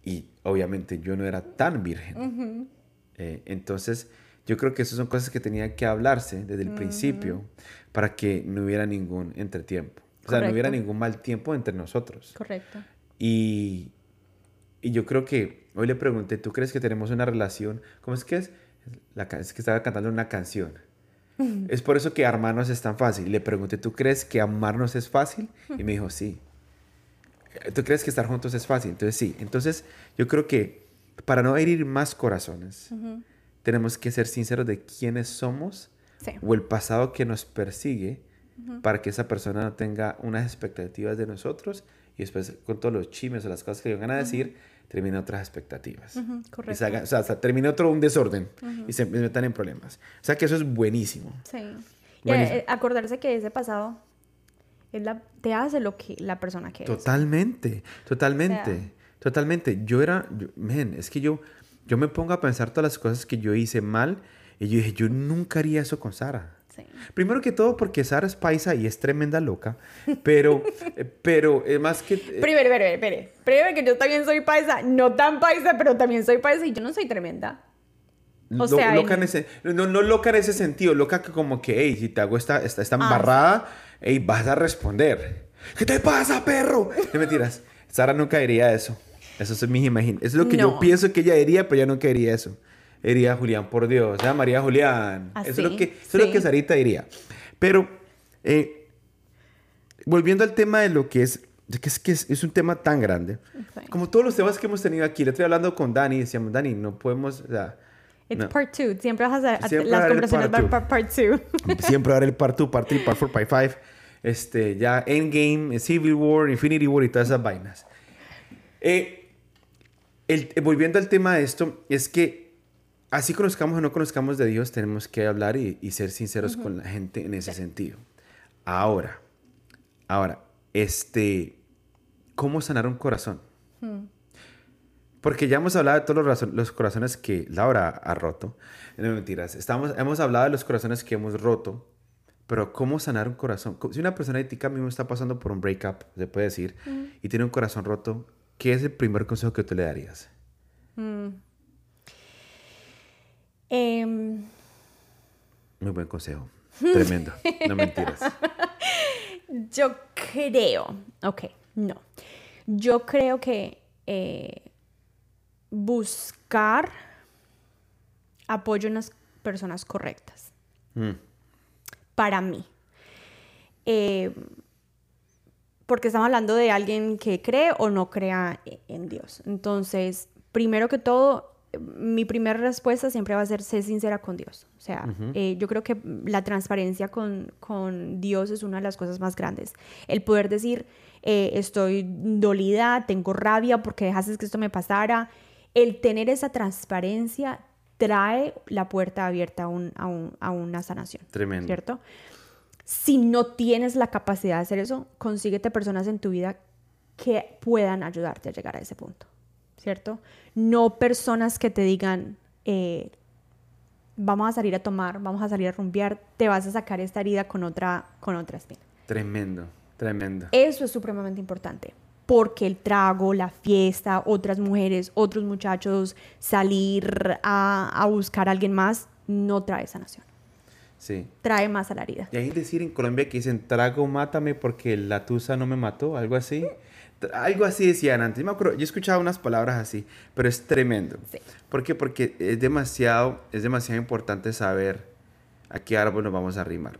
A: Y obviamente yo no era tan virgen. Eh, entonces, yo creo que esas son cosas que tenían que hablarse desde el principio para que no hubiera ningún entretiempo. O sea, no hubiera ningún mal tiempo entre nosotros.
B: Correcto.
A: Y, y yo creo que hoy le pregunté, ¿tú crees que tenemos una relación? ¿Cómo es que es? La, es que estaba cantando una canción. Es por eso que amarnos es tan fácil. Le pregunté, ¿tú crees que amarnos es fácil? Y me dijo, sí. ¿Tú crees que estar juntos es fácil? Entonces sí. Entonces yo creo que para no herir más corazones, tenemos que ser sinceros de quiénes somos o el pasado que nos persigue para que esa persona no tenga unas expectativas de nosotros y después con todos los chimes o las cosas que le van a decir, termina otras expectativas. correcto. o sea, termina otro un desorden y se metan en problemas. O sea que eso es buenísimo.
B: Sí. Y eh, acordarse que ese pasado es la, te hace lo que la persona quiere.
A: Totalmente, totalmente, totalmente. Yo era, men, es que yo, yo me pongo a pensar todas las cosas que yo hice mal y yo dije, yo nunca haría eso con Sara. Primero que todo porque Sara es paisa y es tremenda loca, pero, pero es más que...
B: Eh, primero, primero, primero, primero que yo también soy paisa, no tan paisa, pero también soy paisa y yo no soy tremenda.
A: O sea, loca en ese, no, no, loca en ese sentido, loca que como que, hey, si te hago esta, esta, esta ah, embarrada, hey, vas a responder. ¿Qué te pasa, perro? No mentiras. Sara nunca diría eso. Eso es mi imaginación. Es lo que yo pienso que ella diría, pero ella nunca diría eso diría Julián, por Dios, sea María Julián. eso, es lo que, eso es lo que Sarita diría. Pero, eh, volviendo al tema de lo que es, que es que es, un tema tan grande, como todos los temas que hemos tenido aquí, le estoy hablando con Dani y decíamos, Dani, no podemos, o sea,
B: It's part two. Siempre vas a hacer las conversaciones
A: part,
B: part, part two. <laughs>
A: Siempre dar el part two, part three, part four, part five. Este, ya Endgame, Civil War, Infinity War y todas esas vainas. Eh, el, volviendo al tema de esto, es que así conozcamos o no conozcamos de Dios, tenemos que hablar y, ser sinceros con la gente en ese sentido. Ahora, ahora, este, ¿cómo sanar un corazón? Hmm. Porque ya hemos hablado de todos los, corazones que Laura ha roto. No mentiras. Estamos, hemos hablado de los corazones que hemos roto. Pero ¿cómo sanar un corazón? Si una persona ética mismo está pasando por un breakup, se puede decir, hmm. y tiene un corazón roto, ¿qué es el primer consejo que tú le darías? Hmm.
B: Em,
A: Muy buen consejo. Tremendo. no mentiras. <laughs>
B: Yo creo, ok, no. Yo creo que eh, buscar apoyo en las personas correctas. Mm. Para mí. Eh, porque estamos hablando de alguien que cree o no crea en Dios. Entonces, primero que todo, mi primera respuesta siempre va a ser ser sincera con Dios. O sea, eh, yo creo que la transparencia con, con, Dios es una de las cosas más grandes. El poder decir, eh, estoy dolida, tengo rabia porque dejaste que esto me pasara. El tener esa transparencia trae la puerta abierta a, un, a, un, a una sanación.
A: Tremendo.
B: ¿Cierto? Si no tienes la capacidad de hacer eso, consíguete personas en tu vida que puedan ayudarte a llegar a ese punto. ¿Cierto? No personas que te digan, eh, vamos a salir a tomar, vamos a salir a rumbear, te vas a sacar esta herida con otra, con otra espina.
A: Tremendo, tremendo.
B: Eso es supremamente importante, porque el trago, la fiesta, otras mujeres, otros muchachos, salir a, a buscar a alguien más, no trae sanación.
A: Sí.
B: Trae más a la herida.
A: Y ahí decir en Colombia que dicen, trago, mátame porque la tusa no me mató, algo así. Algo así decían antes. Yo, me acuerdo, yo escuchaba unas palabras así, pero es tremendo. Sí. ¿Por qué? Porque es demasiado, es demasiado importante saber a qué árbol nos vamos a arrimar.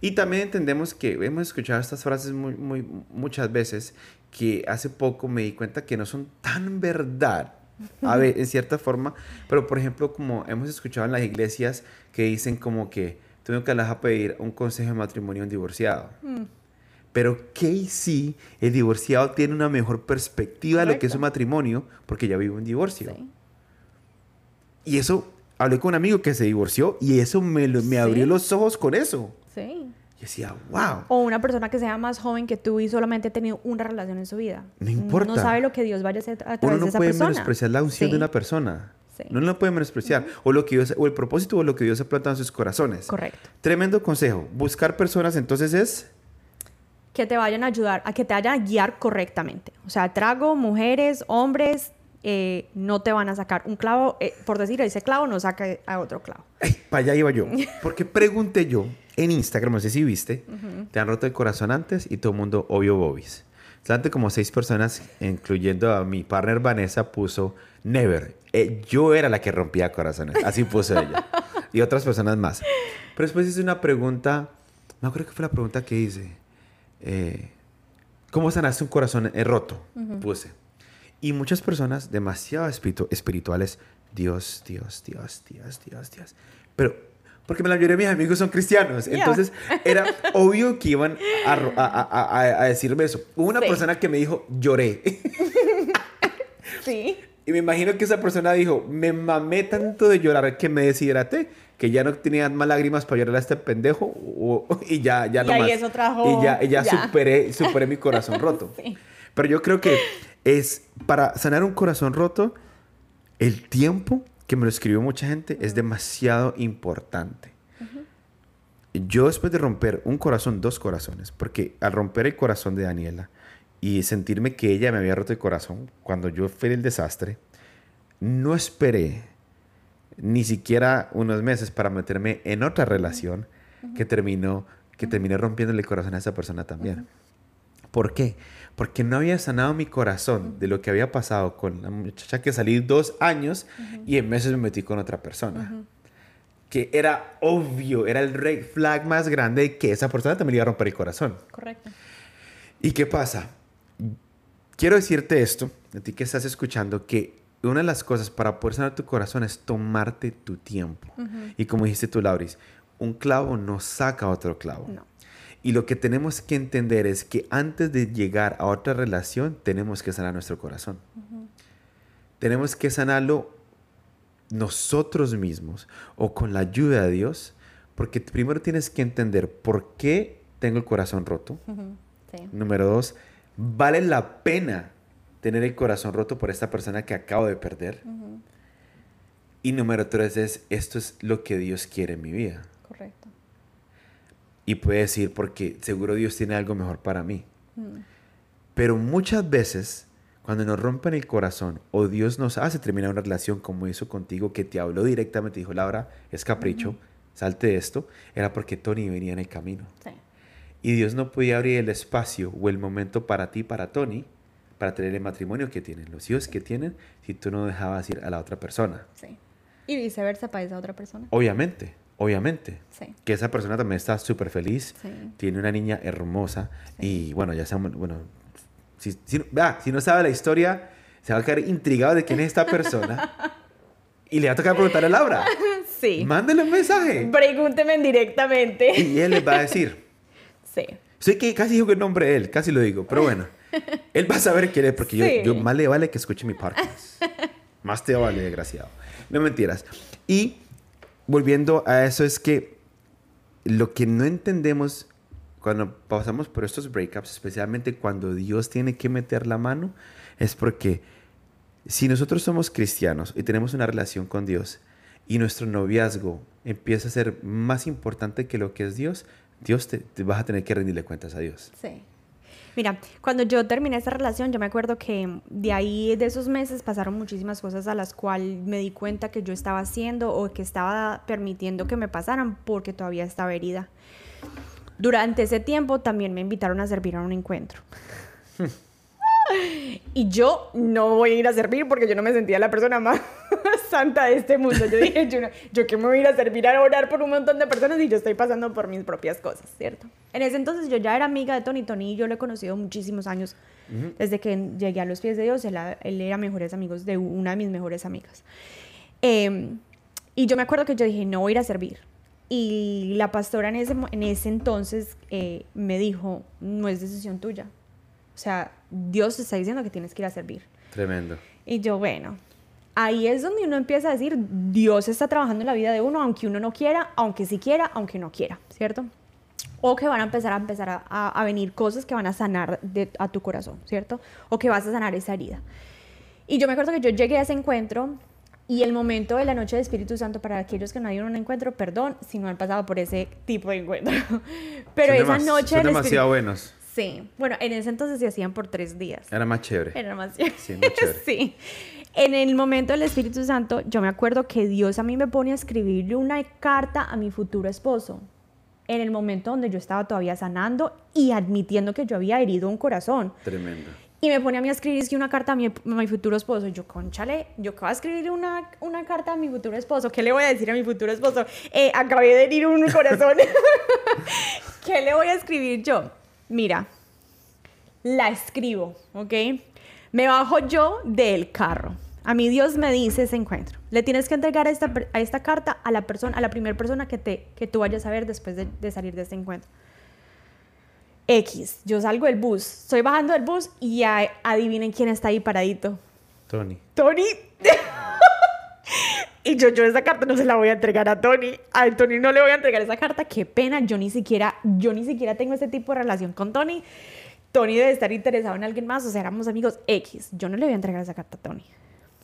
A: Y también entendemos que hemos escuchado estas frases muy, muy, muchas veces que hace poco me di cuenta que no son tan verdad, a ver, en cierta forma, pero por ejemplo, como hemos escuchado en las iglesias que dicen como que tengo que a pedir un consejo de matrimonio a un divorciado. Mm. Pero Casey, el divorciado, tiene una mejor perspectiva de lo que es un matrimonio porque ya vive un divorcio. Y eso, hablé con un amigo que se divorció y eso me, me abrió los ojos con eso. Sí. Y decía, wow.
B: O una persona que sea más joven que tú y solamente ha tenido una relación en su vida.
A: No importa.
B: No sabe lo que Dios vaya a hacer a través
A: Uno
B: no
A: puede menospreciar la unción de una persona. No lo puede menospreciar. o, lo que Dios, o el propósito o lo que Dios ha plantado en sus corazones.
B: Correcto.
A: Tremendo consejo. Buscar personas entonces es
B: que te vayan a ayudar, a que te vayan a guiar correctamente. O sea, trago, mujeres, hombres, eh, no te van a sacar un clavo, eh, por decir, ese clavo no saca a otro clavo.
A: para allá iba yo. <laughs> Porque pregunté yo en Instagram, no sé si viste, te han roto el corazón antes y todo el mundo obvio bobis. Solamente como seis personas, incluyendo a mi partner Vanessa, puso never. Eh, yo era la que rompía corazones. Así puso ella. y otras personas más. Pero después hice una pregunta. No creo que fue la pregunta que hice. Eh, ¿Cómo sanaste un corazón eh, roto? Puse. Y muchas personas demasiado espirituales. Dios, Dios, Dios, Dios, Dios, Dios. Pero porque la mayoría de mis amigos son cristianos. Entonces era <laughs> obvio que iban a, decirme eso. Hubo una persona que me dijo, lloré. <laughs>
B: sí.
A: Y me imagino que esa persona dijo, me mamé tanto de llorar que me deshidraté, que ya no tenía más lágrimas para llorar a este pendejo <laughs> y ya, ya no
B: y
A: más.
B: Eso trajo...
A: Y ya, ya, Superé, superé mi corazón <laughs> roto. Pero yo creo que es para sanar un corazón roto, el tiempo que me lo escribió mucha gente, es demasiado importante. Yo después de romper un corazón, dos corazones, porque al romper el corazón de Daniela y sentirme que ella me había roto el corazón cuando yo fui el desastre, no esperé ni siquiera unos meses para meterme en otra relación que terminó que terminé rompiéndole el corazón a esa persona también. ¿Por qué? porque no había sanado mi corazón de lo que había pasado con la muchacha que salí dos años y en meses me metí con otra persona. Que era obvio, era el red flag más grande de que esa persona también iba a romper el corazón.
B: Correcto.
A: ¿Y qué pasa? Quiero decirte esto, a ti que estás escuchando, que una de las cosas para poder sanar tu corazón es tomarte tu tiempo. Y como dijiste tú, Lauris, un clavo no saca otro clavo. No. Y lo que tenemos que entender es que antes de llegar a otra relación, tenemos que sanar nuestro corazón. Tenemos que sanarlo nosotros mismos o con la ayuda de Dios, porque primero tienes que entender por qué tengo el corazón roto. Número dos, vale la pena tener el corazón roto por esta persona que acabo de perder. Y número tres es, esto es lo que Dios quiere en mi vida.
B: Correcto
A: y puede decir, porque seguro Dios tiene algo mejor para mí. Pero muchas veces, cuando nos rompen el corazón o Dios nos hace terminar una relación como hizo contigo, que te habló directamente, dijo, Laura, es capricho, salte de esto, era porque Tony venía en el camino. Y Dios no podía abrir el espacio o el momento para ti, para Tony, para tener el matrimonio que tienen, los hijos que tienen, si tú no dejabas ir a la otra persona.
B: Sí. Y viceversa para esa otra persona.
A: Obviamente. Obviamente. Que esa persona también está súper feliz. Tiene una niña hermosa. Y bueno, ya sabemos, bueno, si, si, si, no sabe la historia, se va a quedar intrigado de quién es esta persona. <laughs> y le va a tocar preguntarle a Laura.
B: Sí.
A: Mándele un mensaje.
B: Pregúnteme directamente.
A: Y él les va a decir.
B: Sí.
A: Sé que casi dijo que el nombre de él, casi lo digo, pero bueno. <laughs> Él va a saber quién es, porque yo, yo, más le vale que escuche mi podcast. <laughs> más te vale, desgraciado. No mentiras. Y volviendo a eso es que lo que no entendemos cuando pasamos por estos breakups, especialmente cuando Dios tiene que meter la mano, es porque si nosotros somos cristianos y tenemos una relación con Dios y nuestro noviazgo empieza a ser más importante que lo que es Dios, Dios te, te vas a tener que rendirle cuentas a Dios.
B: Sí. Mira, cuando yo terminé esa relación, yo me acuerdo que de ahí, de esos meses, pasaron muchísimas cosas a las cuales me di cuenta que yo estaba haciendo o que estaba permitiendo que me pasaran porque todavía estaba herida. Durante ese tiempo también me invitaron a servir a un encuentro. <laughs> Y yo no voy a ir a servir porque yo no me sentía la persona más <laughs> santa de este mundo. Yo dije, yo, yo que me voy a ir a servir a orar por un montón de personas y yo estoy pasando por mis propias cosas, ¿cierto? En ese entonces yo ya era amiga de Tony. Tony yo lo he conocido muchísimos años. Desde que llegué a los pies de Dios, él, era mejores amigos de una de mis mejores amigas. Em, y yo me acuerdo que yo dije, no voy a ir a servir. Y la pastora en ese, en ese entonces eh, me dijo, no es decisión tuya. O sea, Dios te está diciendo que tienes que ir a servir.
A: Tremendo.
B: Y yo, bueno, ahí es donde uno empieza a decir, Dios está trabajando en la vida de uno, aunque uno no quiera, aunque sí quiera, aunque no quiera, ¿cierto? O que van a empezar a empezar a, venir cosas que van a sanar a tu corazón, ¿cierto? O que vas a sanar esa herida. Y yo me acuerdo que yo llegué a ese encuentro y el momento de la noche de Espíritu Santo, para aquellos que no hayan un encuentro, perdón si no han pasado por ese tipo de encuentro. <laughs> Pero esa noche...
A: Son demasiado buenos.
B: Sí, bueno, en ese entonces se hacían por tres días.
A: Era más chévere.
B: Era más chévere. Sí, más chévere. <laughs> sí. En el momento del Espíritu Santo, yo me acuerdo que Dios a mí me pone a escribirle una carta a mi futuro esposo. en el momento donde yo estaba todavía sanando y admitiendo que yo había herido un corazón.
A: Tremendo.
B: Y me pone a mí a escribir una carta a mi, a mi futuro esposo. Y yo, conchale, yo acabo de escribir una, una carta a mi futuro esposo. ¿Qué le voy a decir a mi futuro esposo? Eh, acabé de herir un corazón. <laughs> ¿Qué le voy a escribir yo? Mira, la escribo, ¿ok? Me bajo yo del carro. A mí Dios me dice ese encuentro. Le tienes que entregar esta, a esta carta a la persona, a la primera persona que, te, que tú vayas a ver después de, de salir de este encuentro. X, yo salgo del bus, estoy bajando del bus y ya adivinen quién está ahí paradito.
A: Tony.
B: Tony. <laughs> y yo, yo esa carta no se la voy a entregar a Tony. A Tony no le voy a entregar esa carta. Qué pena, yo ni siquiera, yo ni siquiera tengo ese tipo de relación con Tony. Tony debe estar interesado en alguien más, o sea, éramos amigos X. Yo no le voy a entregar esa carta a Tony.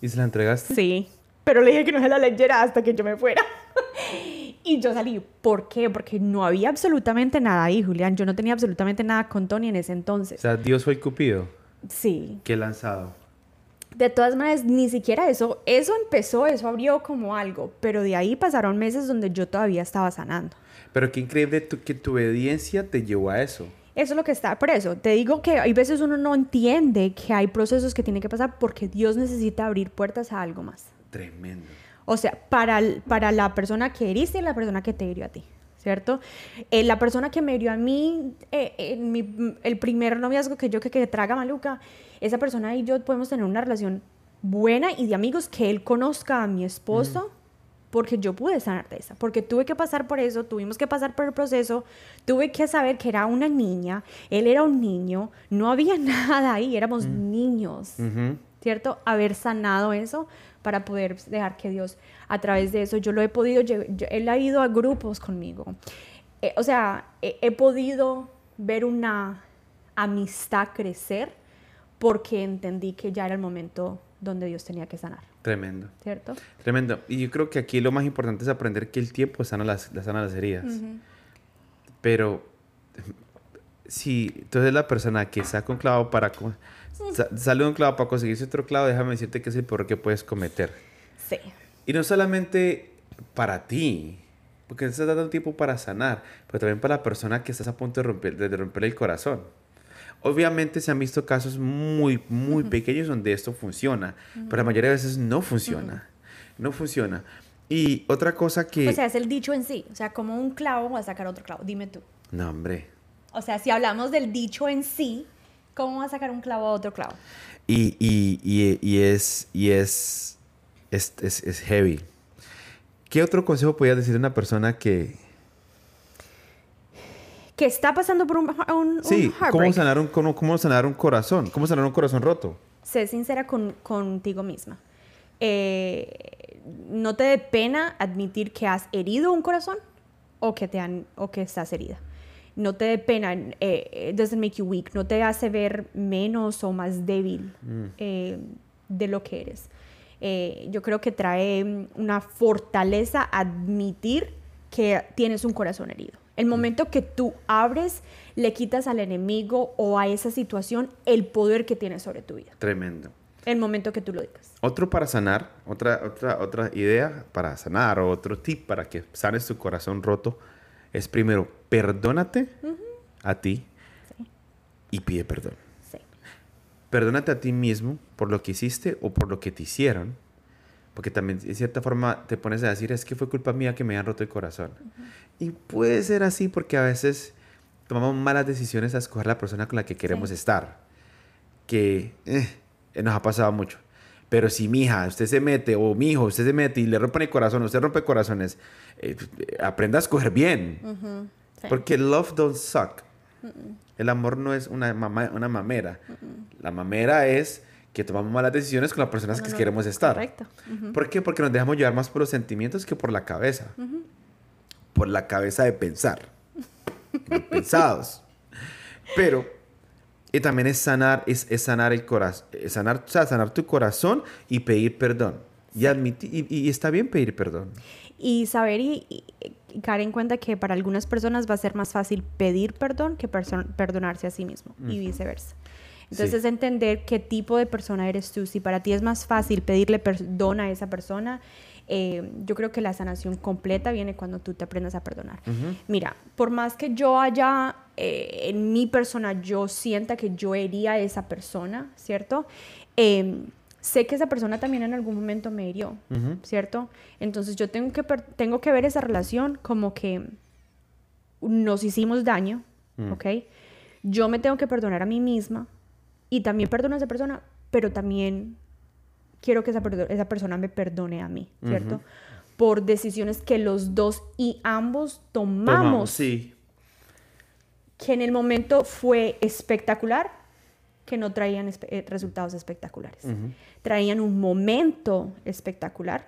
A: ¿Y se la entregaste?
B: Sí, pero le dije que no se la leyera hasta que yo me fuera. <laughs> y yo salí. ¿Por qué? Porque no había absolutamente nada ahí, Julián. Yo no tenía absolutamente nada con Tony en ese entonces.
A: O sea, Dios fue el cupido.
B: Sí.
A: Qué lanzado.
B: De todas maneras, ni siquiera eso, eso empezó, eso abrió como algo, pero de ahí pasaron meses donde yo todavía estaba sanando.
A: Pero qué increíble tu, que tu obediencia te llevó a eso.
B: Eso es lo que está, por eso, te digo que hay veces uno no entiende que hay procesos que tiene que pasar porque Dios necesita abrir puertas a algo más.
A: Tremendo.
B: O sea, para, para la persona que heriste y la persona que te hirió a ti, ¿cierto? Eh, la persona que me hirió a mí, eh, mi, el primer noviazgo que yo que, que traga maluca, esa persona y yo podemos tener una relación buena y de amigos que él conozca a mi esposo. Porque yo pude sanar de esa, porque tuve que pasar por eso, tuvimos que pasar por el proceso, tuve que saber que era una niña, él era un niño, no había <laughs> nada ahí, éramos niños, ¿cierto? Haber sanado eso para poder dejar que Dios, a través de eso, yo lo he podido, yo, él ha ido a grupos conmigo. Eh, o sea, he, he podido ver una amistad crecer porque entendí que ya era el momento donde Dios tenía que sanar.
A: Tremendo.
B: ¿Cierto?
A: Tremendo. Y yo creo que aquí lo más importante es aprender que el tiempo sana las, sana las heridas. Pero si tú eres la persona que saca un clavo para... sale un clavo para conseguirse otro clavo, déjame decirte que es el peor que puedes cometer.
B: Sí.
A: Y no solamente para ti, porque estás dando tiempo para sanar, pero también para la persona que estás a punto de romper, de romper el corazón. Obviamente se han visto casos muy, muy pequeños donde esto funciona, pero la mayoría de veces no funciona. No funciona. Y otra cosa que...
B: O sea, es el dicho en sí. O sea, como un clavo va a sacar otro clavo. Dime tú.
A: No, hombre.
B: O sea, si hablamos del dicho en sí, ¿cómo va a sacar un clavo a otro clavo?
A: Y, y, y, y es, y es, es, es, es heavy. ¿Qué otro consejo podías decir a una persona que,
B: que está pasando por un, un,
A: sí, ¿cómo sanar un, cómo, cómo, sanar un corazón? ¿Cómo sanar un corazón roto?
B: Sé sincera con, contigo misma. Eh, ¿No te dé pena admitir que has herido un corazón o que, te han, o que estás herida? No te dé pena, eh, it doesn't make you weak, no te hace ver menos o más débil mm. eh, de lo que eres. Eh, yo creo que trae una fortaleza admitir que tienes un corazón herido. El momento que tú abres, le quitas al enemigo o a esa situación el poder que tiene sobre tu vida.
A: Tremendo.
B: El momento que tú lo digas.
A: Otro para sanar, otra, otra, otra idea para sanar o otro tip para que sanes tu corazón roto es primero, perdónate a ti y pide perdón. Sí. Perdónate a ti mismo por lo que hiciste o por lo que te hicieron porque también de cierta forma te pones a decir, es que fue culpa mía que me hayan roto el corazón. Y puede ser así porque a veces tomamos malas decisiones a escoger la persona con la que queremos estar, que eh, nos ha pasado mucho. Pero si mi hija, usted se mete, o mi hijo, usted se mete y le rompe el corazón, usted rompe corazones, eh, aprenda a escoger bien. Porque love don't suck. El amor no es una, una mamera. La mamera es que tomamos malas decisiones con las personas que queremos estar. Correcto. ¿Por qué? Porque nos dejamos llevar más por los sentimientos que por la cabeza. Por la cabeza de pensar. pensados. Pero, y también es sanar, es, sanar el corazón, sanar, o sea, sanar tu corazón y pedir perdón. Y, admitir, y, está bien pedir perdón.
B: Y saber y, caer en cuenta que para algunas personas va a ser más fácil pedir perdón que perdonarse a sí mismo y viceversa. Entonces, entender qué tipo de persona eres tú. Si para ti es más fácil pedirle perdón a esa persona, Eh, yo creo que la sanación completa viene cuando tú te aprendas a perdonar. Mira, por más que yo haya, eh, en mi persona, yo sienta que yo hería a esa persona, ¿cierto? Em, sé que esa persona también en algún momento me hirió, ¿cierto? Entonces yo tengo que, tengo que ver esa relación como que nos hicimos daño, mm. ¿ok? Yo me tengo que perdonar a mí misma y también perdono a esa persona, pero también quiero que esa, esa persona me perdone a mí, ¿cierto? Por decisiones que los dos y ambos tomamos.
A: sí.
B: Que en el momento fue espectacular, que no traían eh, resultados espectaculares. Traían un momento espectacular,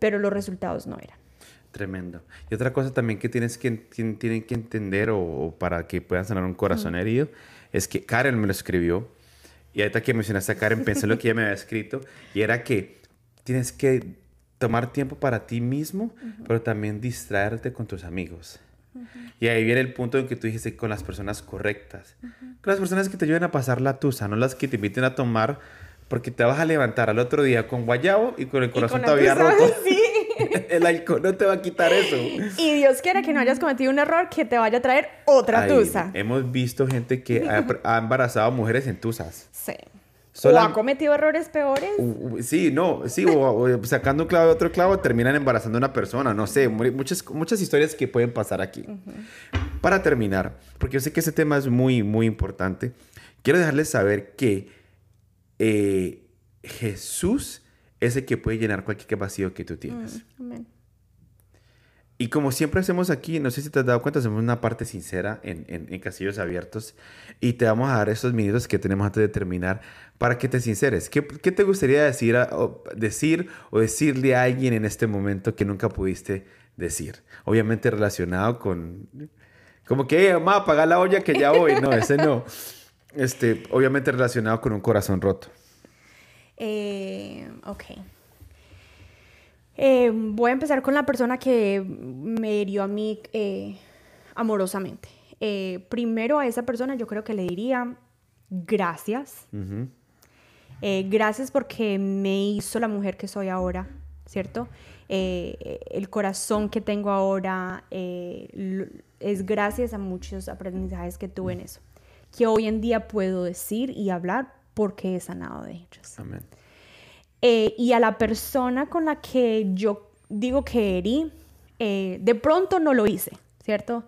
B: pero los resultados no eran.
A: Tremendo. Y otra cosa también que tienes que, tienen que entender o, para que puedan sanar un corazón herido es que Karen me lo escribió y ahorita que mencionaste a Karen pensé en lo que ella me había escrito y era que tienes que tomar tiempo para ti mismo, pero también distraerte con tus amigos. Y ahí viene el punto en que tú dijiste con las personas correctas. Con las personas que te ayuden a pasar la tusa, no las que te inviten a tomar porque te vas a levantar al otro día con guayabo y con el corazón todavía roto. <laughs>
B: Sí. <laughs>
A: el alcohol no te va a quitar eso.
B: Y Dios quiera que no hayas cometido un error que te vaya a traer otra tusa.
A: Hemos visto gente que ha, embarazado mujeres en tusas.
B: Sí. ¿O ha cometido errores peores?
A: sí, no, sí, o, sacando un clavo de otro clavo terminan embarazando a una persona, no sé, muchas, muchas historias que pueden pasar aquí. Para terminar, porque yo sé que ese tema es muy, muy importante, quiero dejarles saber que eh, Jesús es el que puede llenar cualquier vacío que tú tienes. Mm, y como siempre hacemos aquí, no sé si te has dado cuenta, hacemos una parte sincera en, en, Casillos Abiertos y te vamos a dar esos minutos que tenemos antes de terminar para que te sinceres. ¿Qué, qué te gustaría decir, o decir o decirle a alguien en este momento que nunca pudiste decir? Obviamente relacionado con... Como que, vamos a apagar la olla que ya voy. No, ese no. <laughs> Este, obviamente relacionado con un corazón roto.
B: Eh, ok. Eh, voy a empezar con la persona que me hirió a mí eh, amorosamente. Eh, primero a esa persona yo creo que le diría gracias. gracias porque me hizo la mujer que soy ahora, ¿cierto? el corazón que tengo ahora es gracias a muchos aprendizajes que tuve en eso, que hoy en día puedo decir y hablar porque he sanado de ellos.
A: Amén.
B: Eh, y a la persona con la que yo digo que herí, eh, de pronto no lo hice, ¿cierto?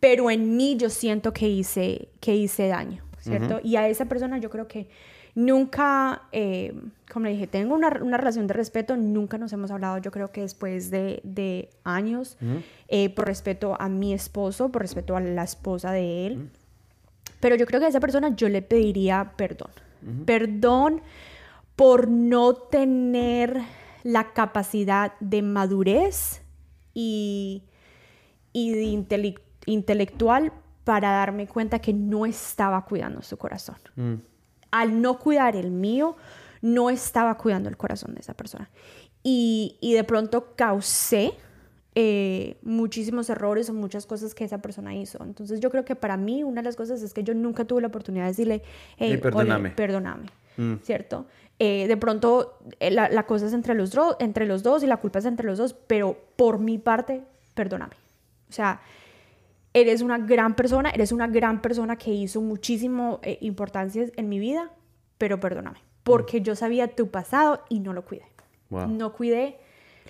B: Pero en mí yo siento que hice, que hice daño, ¿cierto? Y a esa persona yo creo que nunca, eh, como le dije, tengo una, una, relación de respeto, nunca nos hemos hablado, yo creo que después de, de años, por respeto a mi esposo, por respeto a la esposa de él. Pero yo creo que a esa persona yo le pediría perdón. Perdón por no tener la capacidad de madurez y, y intelectual para darme cuenta que no estaba cuidando su corazón. Mm. Al no cuidar el mío, no estaba cuidando el corazón de esa persona. Y, y de pronto causé eh, muchísimos errores o muchas cosas que esa persona hizo. Entonces yo creo que para mí una de las cosas es que yo nunca tuve la oportunidad de decirle, hey, perdóname. perdóname, mm. ¿cierto? Eh, de pronto eh, la, cosa es entre los, entre los dos y la culpa es entre los dos, pero por mi parte, perdóname. O sea, eres una gran persona, eres una gran persona que hizo muchísimo eh, importancia en mi vida, pero perdóname, porque yo sabía tu pasado y no lo cuidé. No cuidé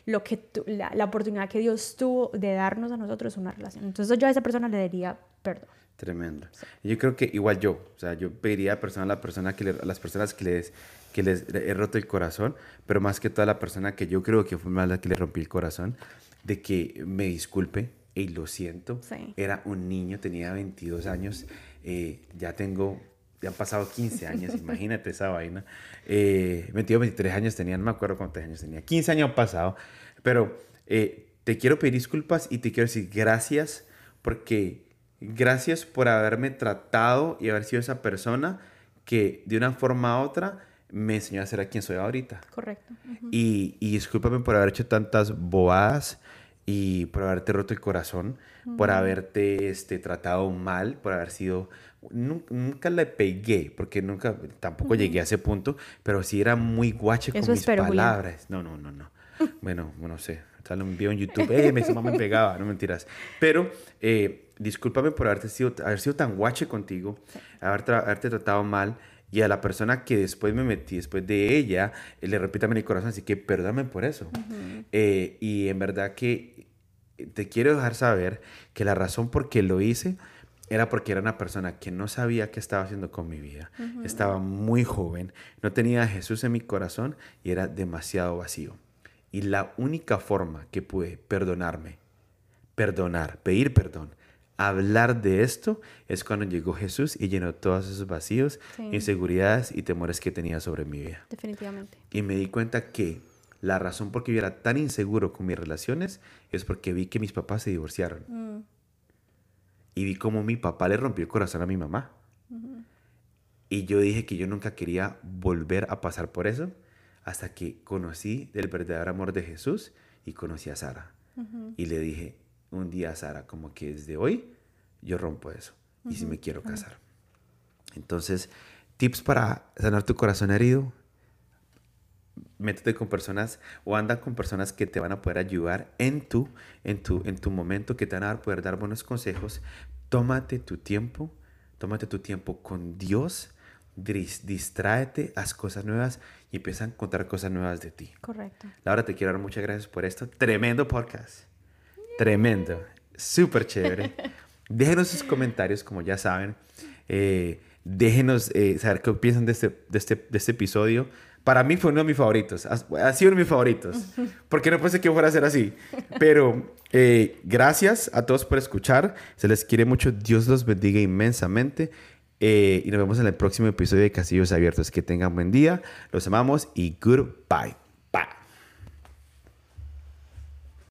B: lo que la, la, oportunidad que Dios tuvo de darnos a nosotros una relación. Entonces yo a esa persona le diría perdón.
A: Tremendo. Yo creo que igual yo, o sea, yo pediría a, persona, a, la persona que a las personas que les que les he roto el corazón, pero más que toda la persona que yo creo que fue la que le rompí el corazón, de que me disculpe y lo siento. Era un niño, tenía 22 años, eh, ya tengo, ya han pasado 15 años, imagínate esa vaina. Eh, 22, 23 años tenía, no me acuerdo cuántos años tenía, 15 años han pasado, pero eh, te quiero pedir disculpas y te quiero decir gracias porque gracias por haberme tratado y haber sido esa persona que de una forma u otra me enseñó a ser a quien soy ahorita.
B: Correcto.
A: y, y, discúlpame por haber hecho tantas bobadas y por haberte roto el corazón, por haberte este, tratado mal, por haber sido... Nunca, le pegué, porque nunca, tampoco llegué a ese punto, pero sí era muy guache con mis palabras. No, no, no, no. <laughs> Bueno, no sé. Sale un video en YouTube. ¡Eh, mi mamá me pegaba! No mentiras. Pero, eh, discúlpame por haberte sido, haber sido tan guache contigo, haber haberte tratado mal. Y a la persona que después me metí, después de ella, le repito en mi corazón, así que perdóname por eso. Eh, y en verdad que te quiero dejar saber que la razón por qué lo hice era porque era una persona que no sabía qué estaba haciendo con mi vida. Estaba muy joven, no tenía a Jesús en mi corazón y era demasiado vacío. Y la única forma que pude perdonarme, perdonar, pedir perdón, hablar de esto es cuando llegó Jesús y llenó todos esos vacíos, inseguridades y temores que tenía sobre mi vida.
B: Definitivamente.
A: Y me di cuenta que la razón por qué yo era tan inseguro con mis relaciones es porque vi que mis papás se divorciaron. Mm y vi cómo mi papá le rompió el corazón a mi mamá. Y yo dije que yo nunca quería volver a pasar por eso hasta que conocí del verdadero amor de Jesús y conocí a Sara. Y le dije un día a Sara, como que desde hoy yo rompo eso y si me quiero casar. Entonces, tips para sanar tu corazón herido métete con personas o anda con personas que te van a poder ayudar en tu, en tu, en tu momento, que te van a poder dar buenos consejos. Tómate tu tiempo, tómate tu tiempo con Dios, distráete, haz cosas nuevas y empieza a encontrar cosas nuevas de ti.
B: Correcto.
A: Laura, te quiero dar muchas gracias por esto. Tremendo podcast. Tremendo. Súper chévere. <laughs> Déjenos sus comentarios, como ya saben. Eh, déjenos eh, saber qué piensan de este, de este, de este episodio para mí fue uno de mis favoritos. Ha, sido uno de mis favoritos. Porque no pensé que fuera a ser así. Pero eh, gracias a todos por escuchar. Se les quiere mucho. Dios los bendiga inmensamente. Eh, y nos vemos en el próximo episodio de Castillos Abiertos. Que tengan buen día. Los amamos y goodbye.